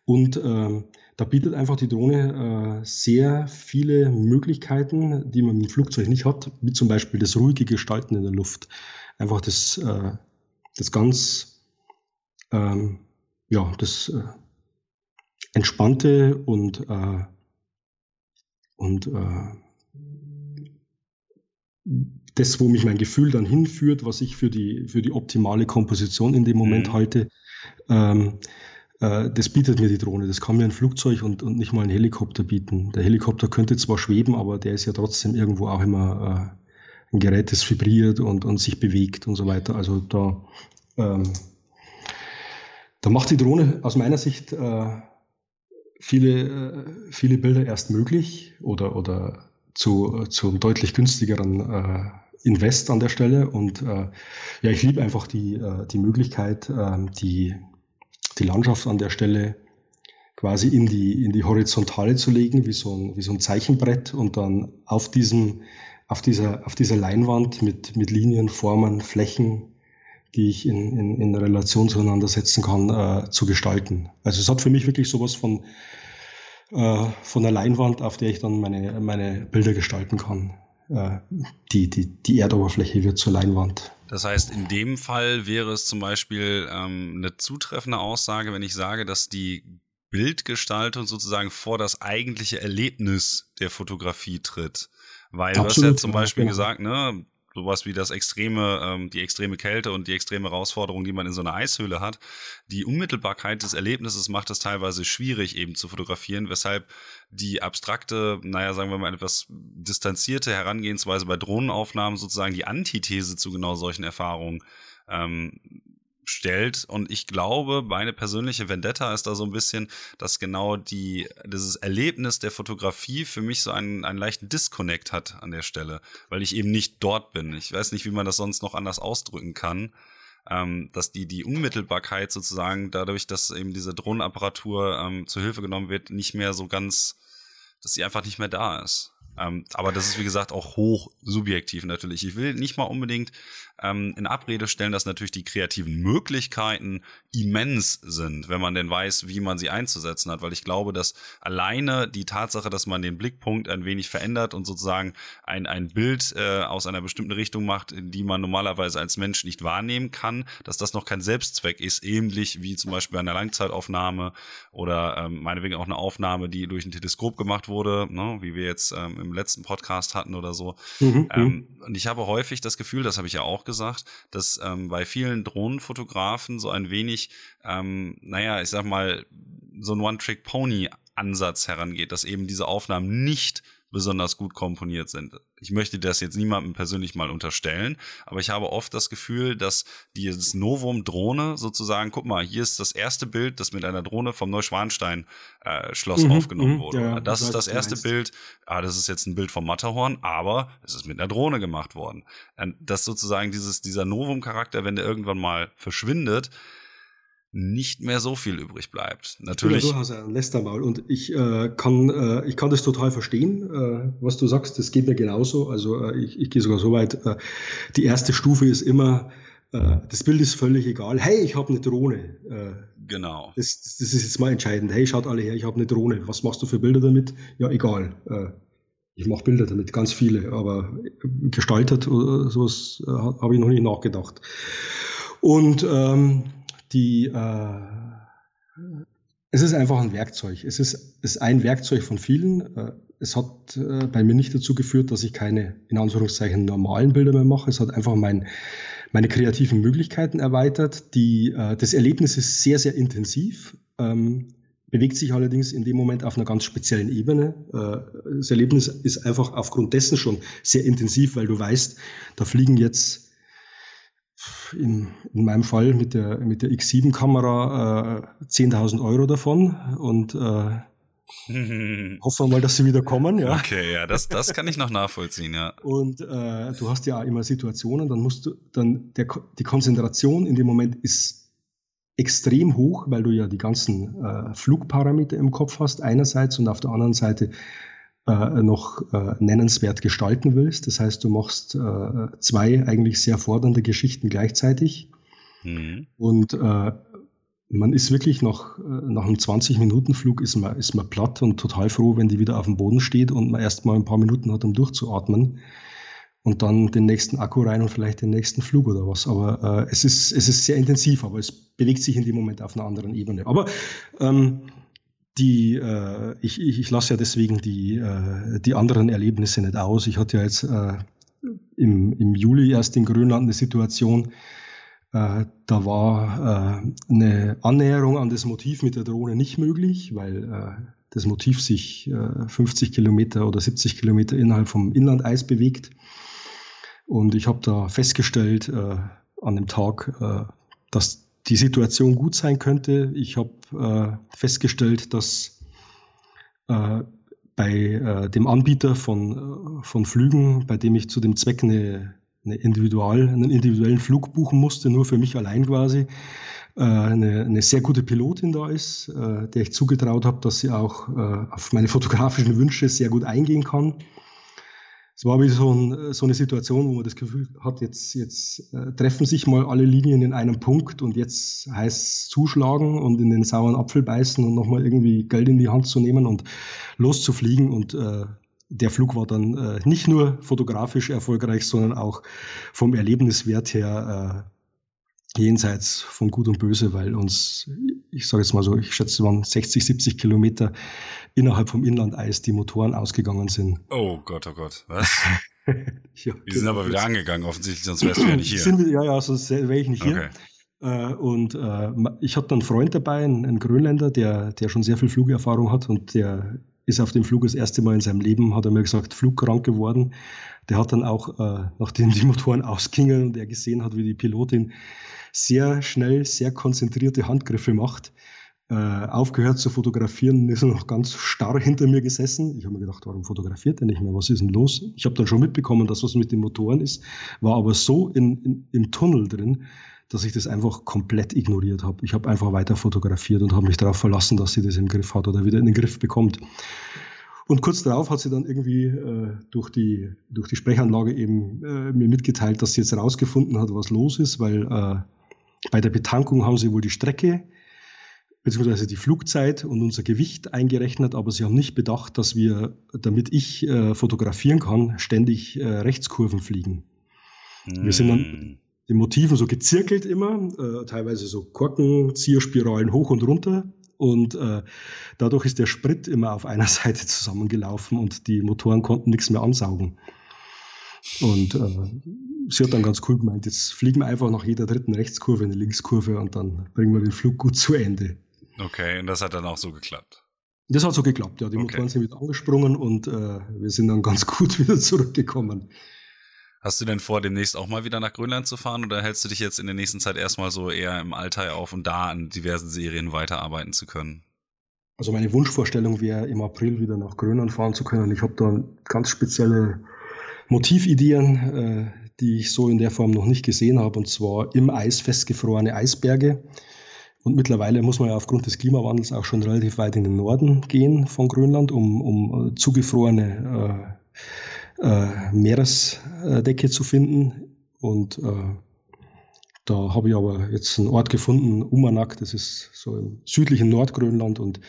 Und äh, da bietet einfach die Drohne äh, sehr viele Möglichkeiten, die man dem Flugzeug nicht hat, wie zum Beispiel das ruhige Gestalten in der Luft. Einfach das, äh, das ganz, ähm, ja, das äh, entspannte und, äh, und äh, das, wo mich mein Gefühl dann hinführt, was ich für die, für die optimale Komposition in dem Moment mhm. halte, ähm, äh, das bietet mir die Drohne. Das kann mir ein Flugzeug und, und nicht mal ein Helikopter bieten. Der Helikopter könnte zwar schweben, aber der ist ja trotzdem irgendwo auch immer äh, ein Gerät, das vibriert und, und sich bewegt und so weiter. Also da, ähm, da macht die Drohne aus meiner Sicht äh, viele, äh, viele Bilder erst möglich oder, oder zu, zu einem deutlich günstigeren äh, Invest an der Stelle. Und äh, ja, ich liebe einfach die, äh, die Möglichkeit, äh, die, die Landschaft an der Stelle quasi in die, in die Horizontale zu legen, wie so ein, wie so ein Zeichenbrett und dann auf diesem, auf dieser, auf dieser Leinwand mit, mit Linien, Formen, Flächen, die ich in, in, in Relation zueinander setzen kann, äh, zu gestalten. Also es hat für mich wirklich sowas von, äh, von der Leinwand, auf der ich dann meine, meine Bilder gestalten kann. Äh, die, die, die Erdoberfläche wird zur Leinwand. Das heißt, in dem Fall wäre es zum Beispiel ähm, eine zutreffende Aussage, wenn ich sage, dass die Bildgestaltung sozusagen vor das eigentliche Erlebnis der Fotografie tritt. Weil Absolut, du hast ja zum Beispiel ja. gesagt, ne, sowas wie das extreme, ähm, die extreme Kälte und die extreme Herausforderung, die man in so einer Eishöhle hat. Die Unmittelbarkeit des Erlebnisses macht es teilweise schwierig eben zu fotografieren, weshalb die abstrakte, naja, sagen wir mal etwas distanzierte Herangehensweise bei Drohnenaufnahmen sozusagen die Antithese zu genau solchen Erfahrungen ähm, stellt. Und ich glaube, meine persönliche Vendetta ist da so ein bisschen, dass genau die, dieses Erlebnis der Fotografie für mich so einen, einen leichten Disconnect hat an der Stelle, weil ich eben nicht dort bin. Ich weiß nicht, wie man das sonst noch anders ausdrücken kann. Ähm, dass die, die Unmittelbarkeit sozusagen dadurch, dass eben diese Drohnenapparatur ähm, zur Hilfe genommen wird, nicht mehr so ganz, dass sie einfach nicht mehr da ist. Ähm, aber das ist, wie gesagt, auch hoch subjektiv natürlich. Ich will nicht mal unbedingt ähm, in Abrede stellen, dass natürlich die kreativen Möglichkeiten immens sind, wenn man denn weiß, wie man sie einzusetzen hat, weil ich glaube, dass alleine die Tatsache, dass man den Blickpunkt ein wenig verändert und sozusagen ein, ein Bild äh, aus einer bestimmten Richtung macht, die man normalerweise als Mensch nicht wahrnehmen kann, dass das noch kein Selbstzweck ist, ähnlich wie zum Beispiel eine Langzeitaufnahme oder ähm, meinetwegen auch eine Aufnahme, die durch ein Teleskop gemacht wurde, ne, wie wir jetzt ähm, im letzten Podcast hatten oder so. Mhm, ähm, mhm. und ich habe häufig das Gefühl, das habe ich ja auch gesagt, dass ähm, bei vielen Drohnenfotografen so ein wenig, ähm, naja, ich sag mal, so ein One-Trick-Pony Ansatz herangeht, dass eben diese Aufnahmen nicht besonders gut komponiert sind. Ich möchte das jetzt niemandem persönlich mal unterstellen, aber ich habe oft das Gefühl, dass dieses Novum Drohne sozusagen, guck mal, hier ist das erste Bild, das mit einer Drohne vom Neuschwanstein-Schloss äh, mhm, aufgenommen mhm, wurde. Ja, das ist das erste Bild, ah, das ist jetzt ein Bild vom Matterhorn, aber es ist mit einer Drohne gemacht worden. Dass sozusagen dieses, dieser Novum-Charakter, wenn der irgendwann mal verschwindet, nicht mehr so viel übrig bleibt. Natürlich. Ja, du hast ein Lästermaul und ich äh, kann äh, ich kann das total verstehen, äh, was du sagst. Das geht mir genauso. Also äh, ich, ich gehe sogar so weit. Äh, die erste Stufe ist immer äh, das Bild ist völlig egal. Hey, ich habe eine Drohne. genau. Das, das ist jetzt mal entscheidend. Hey, schaut alle her, ich habe eine Drohne. Was machst du für Bilder damit? Ja, egal. ich mache Bilder damit, ganz viele, aber gestaltet oder sowas habe ich noch nicht nachgedacht. Und ähm, die, äh, es ist einfach ein Werkzeug. Es ist, ist ein Werkzeug von vielen. Äh, es hat äh, bei mir nicht dazu geführt, dass ich keine, in Anführungszeichen, normalen Bilder mehr mache. Es hat einfach mein, meine kreativen Möglichkeiten erweitert. Die, äh, das Erlebnis ist sehr, sehr intensiv. Ähm, bewegt sich allerdings in dem Moment auf einer ganz speziellen Ebene. Äh, das Erlebnis ist einfach aufgrund dessen schon sehr intensiv, weil du weißt, da fliegen jetzt in, in meinem Fall mit der, mit der X7-Kamera äh, 10.000 Euro davon und äh, (laughs) hoffen wir mal, dass sie wieder kommen. Ja. Okay, ja, das, das kann ich noch nachvollziehen, ja. Und äh, du hast ja immer Situationen, dann musst du, dann der, die Konzentration in dem Moment ist extrem hoch, weil du ja die ganzen äh, Flugparameter im Kopf hast einerseits und auf der anderen Seite äh, noch äh, nennenswert gestalten willst. Das heißt, du machst äh, zwei eigentlich sehr fordernde Geschichten gleichzeitig. Mhm. Und äh, man ist wirklich nach, äh, nach einem 20-Minuten-Flug ist man, ist man platt und total froh, wenn die wieder auf dem Boden steht und man erst mal ein paar Minuten hat, um durchzuatmen. Und dann den nächsten Akku rein und vielleicht den nächsten Flug oder was. Aber äh, es, ist, es ist sehr intensiv, aber es bewegt sich in dem Moment auf einer anderen Ebene. Aber ähm, die, äh, ich, ich, ich lasse ja deswegen die, äh, die anderen Erlebnisse nicht aus. Ich hatte ja jetzt äh, im, im Juli erst in Grönland eine Situation, äh, da war äh, eine Annäherung an das Motiv mit der Drohne nicht möglich, weil äh, das Motiv sich äh, 50 Kilometer oder 70 Kilometer innerhalb vom Inlandeis bewegt. Und ich habe da festgestellt äh, an dem Tag, äh, dass die Situation gut sein könnte. Ich habe äh, festgestellt, dass äh, bei äh, dem Anbieter von, äh, von Flügen, bei dem ich zu dem Zweck eine, eine Individual, einen individuellen Flug buchen musste, nur für mich allein quasi, äh, eine, eine sehr gute Pilotin da ist, der ich zugetraut habe, dass sie auch auf meine fotografischen Wünsche sehr gut eingehen kann es war wie so, ein, so, eine Situation, wo man das Gefühl hat, jetzt, jetzt äh, treffen sich mal alle Linien in einem Punkt und jetzt heißt es zuschlagen und in den sauren Apfel beißen und nochmal irgendwie Geld in die Hand zu nehmen und loszufliegen. Und äh, der Flug war dann äh, nicht nur fotografisch erfolgreich, sondern auch vom Erlebniswert her äh, jenseits von Gut und Böse, weil uns, ich sage jetzt mal so, ich schätze, es waren 60, 70 Kilometer innerhalb vom Inlandeis die Motoren ausgegangen sind. Oh Gott, oh Gott, was? (laughs) ja, die sind aber wieder angegangen, offensichtlich, sonst wärst du ja nicht hier. Sind, ja, ja, sonst wäre ich nicht hier. Okay. Äh, und äh, ich hatte dann einen Freund dabei, einen Grönländer, der, der schon sehr viel Flugerfahrung hat und der ist auf dem Flug das erste Mal in seinem Leben, hat er mir gesagt, flugkrank geworden. Der hat dann auch, äh, nachdem die Motoren (laughs) ausgingen und er gesehen hat, wie die Pilotin sehr schnell, sehr konzentrierte Handgriffe macht. Äh, aufgehört zu fotografieren, ist er noch ganz starr hinter mir gesessen. Ich habe mir gedacht, warum fotografiert er nicht mehr? Was ist denn los? Ich habe dann schon mitbekommen, dass was mit den Motoren ist, war aber so in, in, im Tunnel drin, dass ich das einfach komplett ignoriert habe. Ich habe einfach weiter fotografiert und habe mich darauf verlassen, dass sie das im Griff hat oder wieder in den Griff bekommt. Und kurz darauf hat sie dann irgendwie äh, durch, die, durch die Sprechanlage eben äh, mir mitgeteilt, dass sie jetzt rausgefunden hat, was los ist, weil äh, bei der Betankung haben sie wohl die Strecke beziehungsweise die Flugzeit und unser Gewicht eingerechnet, aber sie haben nicht bedacht, dass wir, damit ich äh, fotografieren kann, ständig äh, Rechtskurven fliegen. Mm. Wir sind dann hm. die Motiven so gezirkelt immer, äh, teilweise so Korkenzieherspiralen hoch und runter. Und äh, dadurch ist der Sprit immer auf einer (laughs) Seite zusammengelaufen und die Motoren konnten nichts mehr ansaugen. Und äh, sie hat dann ganz cool gemeint, jetzt fliegen wir einfach nach jeder dritten Rechtskurve eine Linkskurve und dann bringen wir den Flug gut zu Ende. Okay, und das hat dann auch so geklappt. Das hat so geklappt, ja. Die okay. Motoren sind wieder angesprungen und äh, wir sind dann ganz (laughs) gut wieder zurückgekommen. Hast du denn vor, demnächst auch mal wieder nach Grönland zu fahren oder hältst du dich jetzt in der nächsten Zeit erstmal so eher im Altai auf und da an diversen Serien weiterarbeiten zu können? Also meine Wunschvorstellung wäre, im April wieder nach Grönland fahren zu können. Ich habe da ganz spezielle Motivideen, äh, die ich so in der Form noch nicht gesehen habe, und zwar im Eis festgefrorene Eisberge. Und mittlerweile muss man ja aufgrund des Klimawandels auch schon relativ weit in den Norden gehen von Grönland, um, um äh, zugefrorene äh, äh, Meeresdecke zu finden. Und äh, da habe ich aber jetzt einen Ort gefunden, Umanak, das ist so im südlichen Nordgrönland und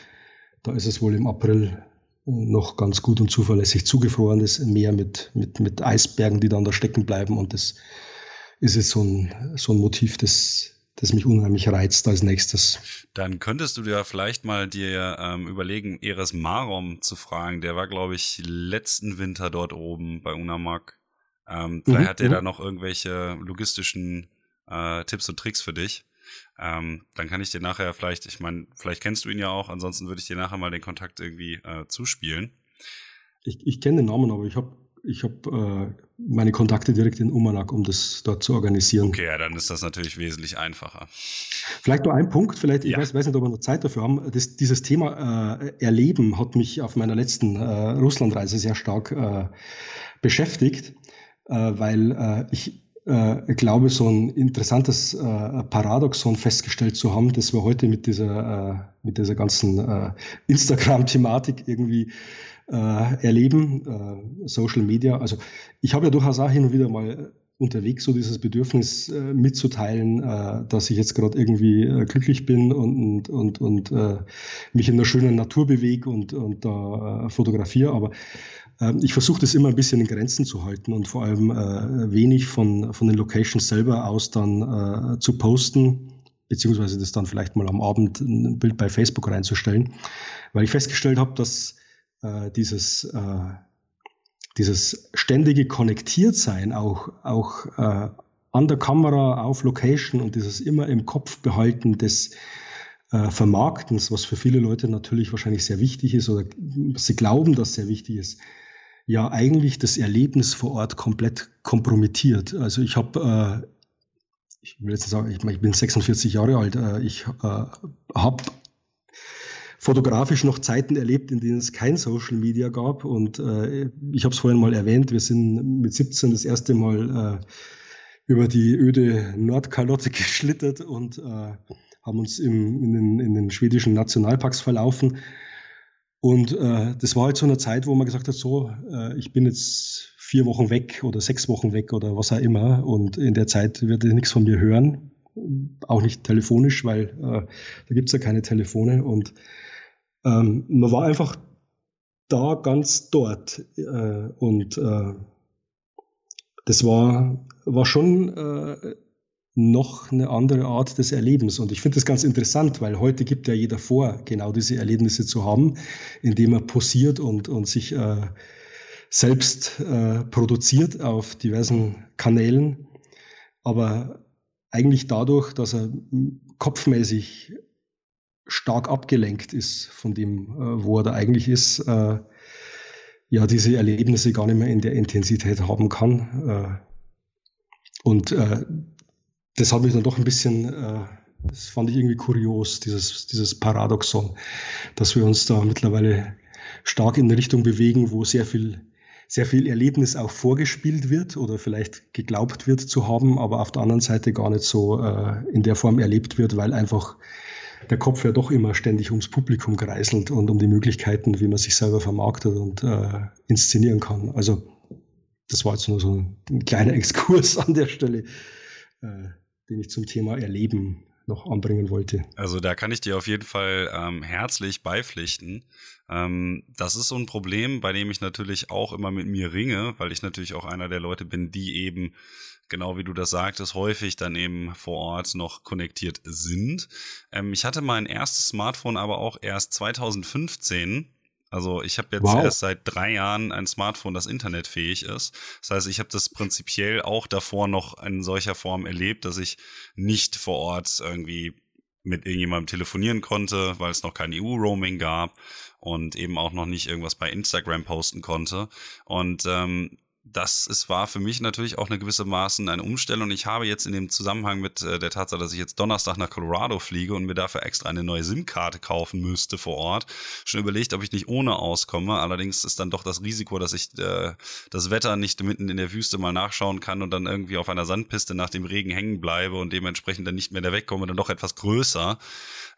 da ist es wohl im April noch ganz gut und zuverlässig zugefrorenes Meer mit, mit, mit Eisbergen, die dann da stecken bleiben. Und das ist jetzt so ein, so ein Motiv, das, das mich unheimlich reizt als nächstes. Dann könntest du dir vielleicht mal dir ähm, überlegen, Eres Marom zu fragen. Der war, glaube ich, letzten Winter dort oben bei Unamak. Ähm, vielleicht mhm, hat er da noch irgendwelche logistischen äh, Tipps und Tricks für dich. Ähm, dann kann ich dir nachher vielleicht, ich meine, vielleicht kennst du ihn ja auch, ansonsten würde ich dir nachher mal den Kontakt irgendwie äh, zuspielen. Ich, ich kenne den Namen, aber ich habe ich habe äh, meine Kontakte direkt in Umanak, um das dort zu organisieren. Okay, ja, dann ist das natürlich wesentlich einfacher. Vielleicht nur ein Punkt, vielleicht, ich ja. weiß, weiß, nicht, ob wir noch Zeit dafür haben. Das, dieses Thema äh, Erleben hat mich auf meiner letzten äh, Russlandreise sehr stark äh, beschäftigt, äh, weil äh, ich glaube, so ein interessantes Paradoxon festgestellt zu haben, dass wir heute mit dieser, mit dieser ganzen Instagram-Thematik irgendwie äh, erleben, äh, Social Media. Also ich habe ja durchaus auch hin und wieder mal unterwegs so dieses Bedürfnis äh, mitzuteilen, äh, dass ich jetzt gerade irgendwie äh, glücklich bin und, und, und äh, mich in der schönen Natur bewege und, und da fotografiere. Aber äh, ich versuche das immer ein bisschen in Grenzen zu halten und vor allem wenig von, von den Locations selber aus dann zu posten, beziehungsweise das dann vielleicht mal am Abend ein Bild bei Facebook reinzustellen, weil ich festgestellt habe, dass äh, dieses, äh, dieses ständige Konnektiertsein auch, auch äh, an der Kamera, auf Location und dieses immer im Kopf behalten des äh, Vermarktens, was für viele Leute natürlich wahrscheinlich sehr wichtig ist oder sie glauben, dass sehr wichtig ist, ja eigentlich das Erlebnis vor Ort komplett kompromittiert. Also ich habe, äh, ich will jetzt sagen, ich, bin 46 Jahre alt, äh, ich äh, habe fotografisch noch Zeiten erlebt, in denen es kein Social Media gab. Und äh, ich habe es vorhin mal erwähnt, wir sind mit 17 das erste Mal äh, über die öde Nordkalotte (laughs) geschlittert und äh, haben uns im, in, den, in den schwedischen Nationalparks verlaufen. Und äh, das war halt so eine Zeit, wo man gesagt hat, so, äh, ich bin jetzt vier Wochen weg oder sechs Wochen weg oder was auch immer. Und in der Zeit wird ihr nichts von mir hören. Auch nicht telefonisch, weil äh, da gibt's ja keine Telefone. Und ähm, man war einfach da ganz dort. Äh, und äh, das war, war schon äh, noch eine andere Art des Erlebens. Und ich finde das ganz interessant, weil heute gibt ja jeder vor, genau diese Erlebnisse zu haben, indem er posiert und, und sich äh, selbst äh, produziert auf diversen Kanälen. Aber eigentlich dadurch, dass er kopfmäßig stark abgelenkt ist von dem, äh, wo er da eigentlich ist, äh, ja, diese Erlebnisse gar nicht mehr in der Intensität haben kann. Äh, und äh, das hat mich dann doch ein bisschen, äh, das fand ich irgendwie kurios, dieses, dieses Paradoxon, dass wir uns da mittlerweile stark in eine Richtung bewegen, wo sehr viel, sehr viel Erlebnis auch vorgespielt wird oder vielleicht geglaubt wird zu haben, aber auf der anderen Seite gar nicht so äh, in der Form erlebt wird, weil einfach der Kopf ja doch immer ständig ums Publikum kreiselt und um die Möglichkeiten, wie man sich selber vermarktet und äh, inszenieren kann. Also das war jetzt nur so ein kleiner (laughs) Exkurs an der Stelle, äh, den ich zum Thema Erleben noch anbringen wollte. Also da kann ich dir auf jeden Fall ähm, herzlich beipflichten. Ähm, das ist so ein Problem, bei dem ich natürlich auch immer mit mir ringe, weil ich natürlich auch einer der Leute bin, die eben genau wie du das sagtest, häufig dann eben vor Ort noch konnektiert sind. Ähm, ich hatte mein erstes Smartphone aber auch erst 2015. Also ich habe jetzt wow. erst seit drei Jahren ein Smartphone, das internetfähig ist. Das heißt, ich habe das prinzipiell auch davor noch in solcher Form erlebt, dass ich nicht vor Ort irgendwie mit irgendjemandem telefonieren konnte, weil es noch kein EU-Roaming gab und eben auch noch nicht irgendwas bei Instagram posten konnte. Und ähm, das ist, war für mich natürlich auch eine gewisse Maßen eine Umstellung. Ich habe jetzt in dem Zusammenhang mit äh, der Tatsache, dass ich jetzt Donnerstag nach Colorado fliege und mir dafür extra eine neue SIM-Karte kaufen müsste vor Ort, schon überlegt, ob ich nicht ohne auskomme. Allerdings ist dann doch das Risiko, dass ich äh, das Wetter nicht mitten in der Wüste mal nachschauen kann und dann irgendwie auf einer Sandpiste nach dem Regen hängen bleibe und dementsprechend dann nicht mehr da wegkomme, dann doch etwas größer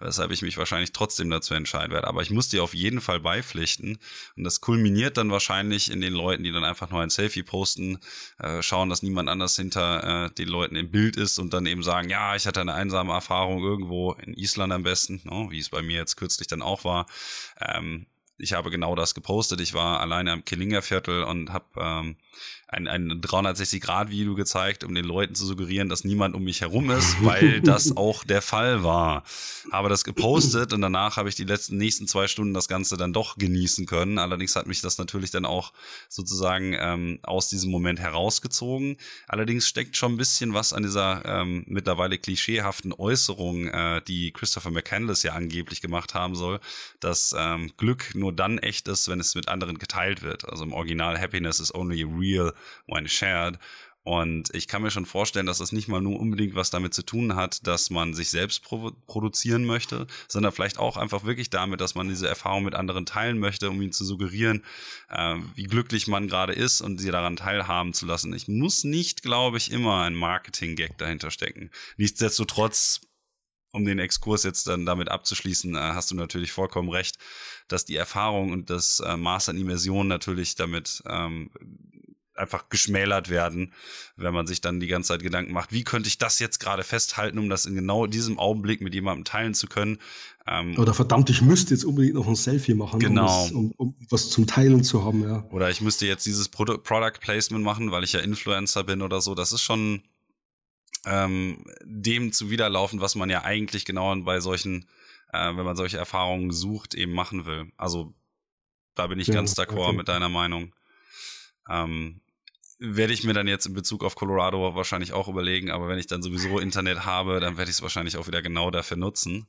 weshalb ich mich wahrscheinlich trotzdem dazu entscheiden werde. Aber ich muss dir auf jeden Fall beipflichten. Und das kulminiert dann wahrscheinlich in den Leuten, die dann einfach nur ein Selfie posten, äh, schauen, dass niemand anders hinter äh, den Leuten im Bild ist und dann eben sagen, ja, ich hatte eine einsame Erfahrung irgendwo in Island am besten, no, ne, wie es bei mir jetzt kürzlich dann auch war. Ähm, ich habe genau das gepostet. Ich war alleine am Killinger Viertel und habe ähm, ein, ein 360-Grad-Video gezeigt, um den Leuten zu suggerieren, dass niemand um mich herum ist, (laughs) weil das auch der Fall war. Habe das gepostet und danach habe ich die letzten nächsten zwei Stunden das Ganze dann doch genießen können. Allerdings hat mich das natürlich dann auch sozusagen ähm, aus diesem Moment herausgezogen. Allerdings steckt schon ein bisschen was an dieser ähm, mittlerweile klischeehaften Äußerung, äh, die Christopher McCandless ja angeblich gemacht haben soll, dass ähm, Glück nur dann echt ist, wenn es mit anderen geteilt wird. Also im Original Happiness is only real when shared. Und ich kann mir schon vorstellen, dass das nicht mal nur unbedingt was damit zu tun hat, dass man sich selbst pro produzieren möchte, sondern vielleicht auch einfach wirklich damit, dass man diese Erfahrung mit anderen teilen möchte, um ihnen zu suggerieren, äh, wie glücklich man gerade ist und sie daran teilhaben zu lassen. Ich muss nicht, glaube ich, immer ein Marketing-Gag dahinter stecken. Nichtsdestotrotz, um den Exkurs jetzt dann damit abzuschließen, äh, hast du natürlich vollkommen recht, dass die Erfahrung und das äh, Maß an Immersion natürlich damit ähm, einfach geschmälert werden, wenn man sich dann die ganze Zeit Gedanken macht, wie könnte ich das jetzt gerade festhalten, um das in genau diesem Augenblick mit jemandem teilen zu können. Ähm, Oder verdammt, ich müsste jetzt unbedingt noch ein Selfie machen, genau. um, um, um was zum Teilen zu haben. Ja. Oder ich müsste jetzt dieses Product, Product Placement machen, weil ich ja Influencer bin oder so. Das ist schon ähm, dem zuwiderlaufen, was man ja eigentlich genau bei solchen, äh, wenn man solche Erfahrungen sucht, eben machen will. Also da bin ich ja, ganz d'accord okay. mit deiner Meinung. Ähm, werde ich mir dann jetzt in Bezug auf Colorado wahrscheinlich auch überlegen, aber wenn ich dann sowieso Internet habe, dann werde ich es wahrscheinlich auch wieder genau dafür nutzen.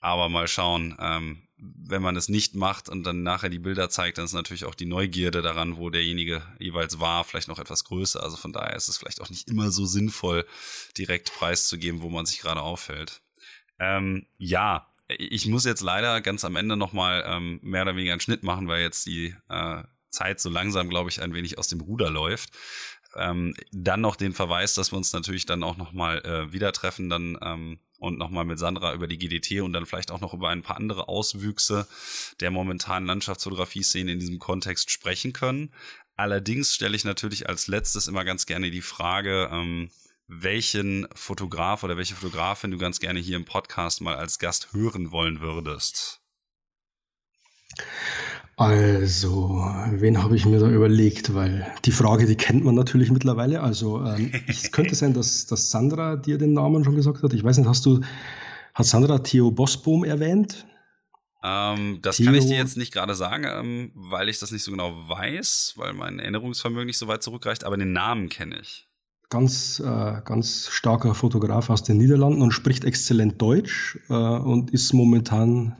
Aber mal schauen, ähm, wenn man es nicht macht und dann nachher die Bilder zeigt, dann ist natürlich auch die Neugierde daran, wo derjenige jeweils war, vielleicht noch etwas größer. Also von daher ist es vielleicht auch nicht immer so sinnvoll, direkt preiszugeben, wo man sich gerade aufhält. Ähm, ja, ich muss jetzt leider ganz am Ende nochmal ähm, mehr oder weniger einen Schnitt machen, weil jetzt die äh, Zeit so langsam, glaube ich, ein wenig aus dem Ruder läuft. Ähm, dann noch den Verweis, dass wir uns natürlich dann auch nochmal äh, wieder treffen dann ähm, und nochmal mit Sandra über die GDT und dann vielleicht auch noch über ein paar andere Auswüchse der momentanen Landschaftsfotografie-Szene in diesem Kontext sprechen können. Allerdings stelle ich natürlich als letztes immer ganz gerne die Frage, ähm, welchen Fotograf oder welche Fotografin du ganz gerne hier im Podcast mal als Gast hören wollen würdest. Also, wen habe ich mir da überlegt? Weil die Frage, die kennt man natürlich mittlerweile. Also, ähm, es (laughs) könnte sein, dass, dass Sandra dir den Namen schon gesagt hat. Ich weiß nicht, hast du, hat Sandra Theo Bosboom erwähnt? Ähm, das Theo. kann ich dir jetzt nicht gerade sagen, ähm, weil ich das nicht so genau weiß, weil mein Erinnerungsvermögen nicht so weit zurückreicht, aber den Namen kenne ich. Ganz, äh, ganz starker Fotograf aus den Niederlanden und spricht exzellent Deutsch äh, und ist momentan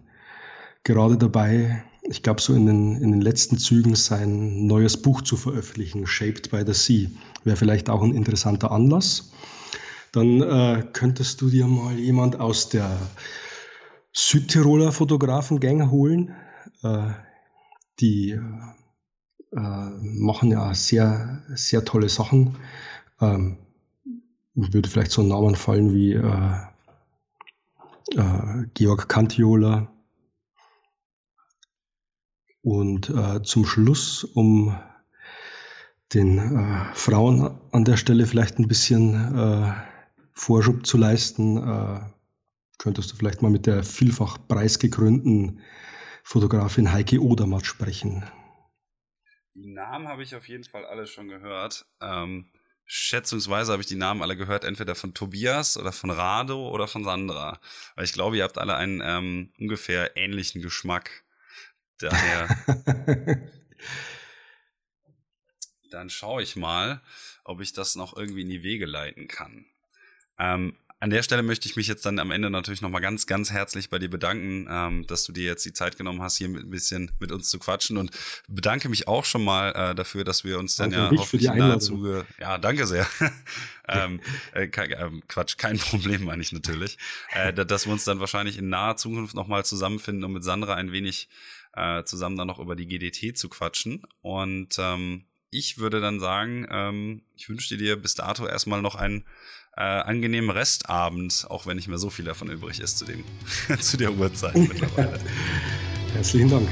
gerade dabei, ich glaube, so in den, in den letzten Zügen sein neues Buch zu veröffentlichen, Shaped by the Sea. Wäre vielleicht auch ein interessanter Anlass. Dann äh, könntest du dir mal jemand aus der Südtiroler Fotografengang holen. Äh, die äh, machen ja sehr, sehr tolle Sachen. Ähm, würde vielleicht so ein Namen fallen wie äh, äh, Georg Cantiola, und äh, zum Schluss, um den äh, Frauen an der Stelle vielleicht ein bisschen äh, Vorschub zu leisten, äh, könntest du vielleicht mal mit der vielfach preisgekrönten Fotografin Heike Odermatt sprechen. Die Namen habe ich auf jeden Fall alle schon gehört. Ähm, schätzungsweise habe ich die Namen alle gehört, entweder von Tobias oder von Rado oder von Sandra. Weil ich glaube, ihr habt alle einen ähm, ungefähr ähnlichen Geschmack. Daher. (laughs) dann schaue ich mal, ob ich das noch irgendwie in die Wege leiten kann. Ähm, an der Stelle möchte ich mich jetzt dann am Ende natürlich nochmal ganz, ganz herzlich bei dir bedanken, ähm, dass du dir jetzt die Zeit genommen hast, hier ein bisschen mit uns zu quatschen und bedanke mich auch schon mal äh, dafür, dass wir uns dann danke ja hoffentlich in naher Zuge, ja, danke sehr. (laughs) ähm, äh, kein, äh, Quatsch, kein (laughs) Problem meine ich natürlich, äh, dass wir uns dann wahrscheinlich in naher Zukunft nochmal zusammenfinden, um mit Sandra ein wenig äh, zusammen dann noch über die GDT zu quatschen und ähm, ich würde dann sagen, ähm, ich wünsche dir bis dato erstmal noch einen äh, angenehmen Restabend, auch wenn nicht mehr so viel davon übrig ist zu, dem, (laughs) zu der Uhrzeit mittlerweile. Herzlichen Dank.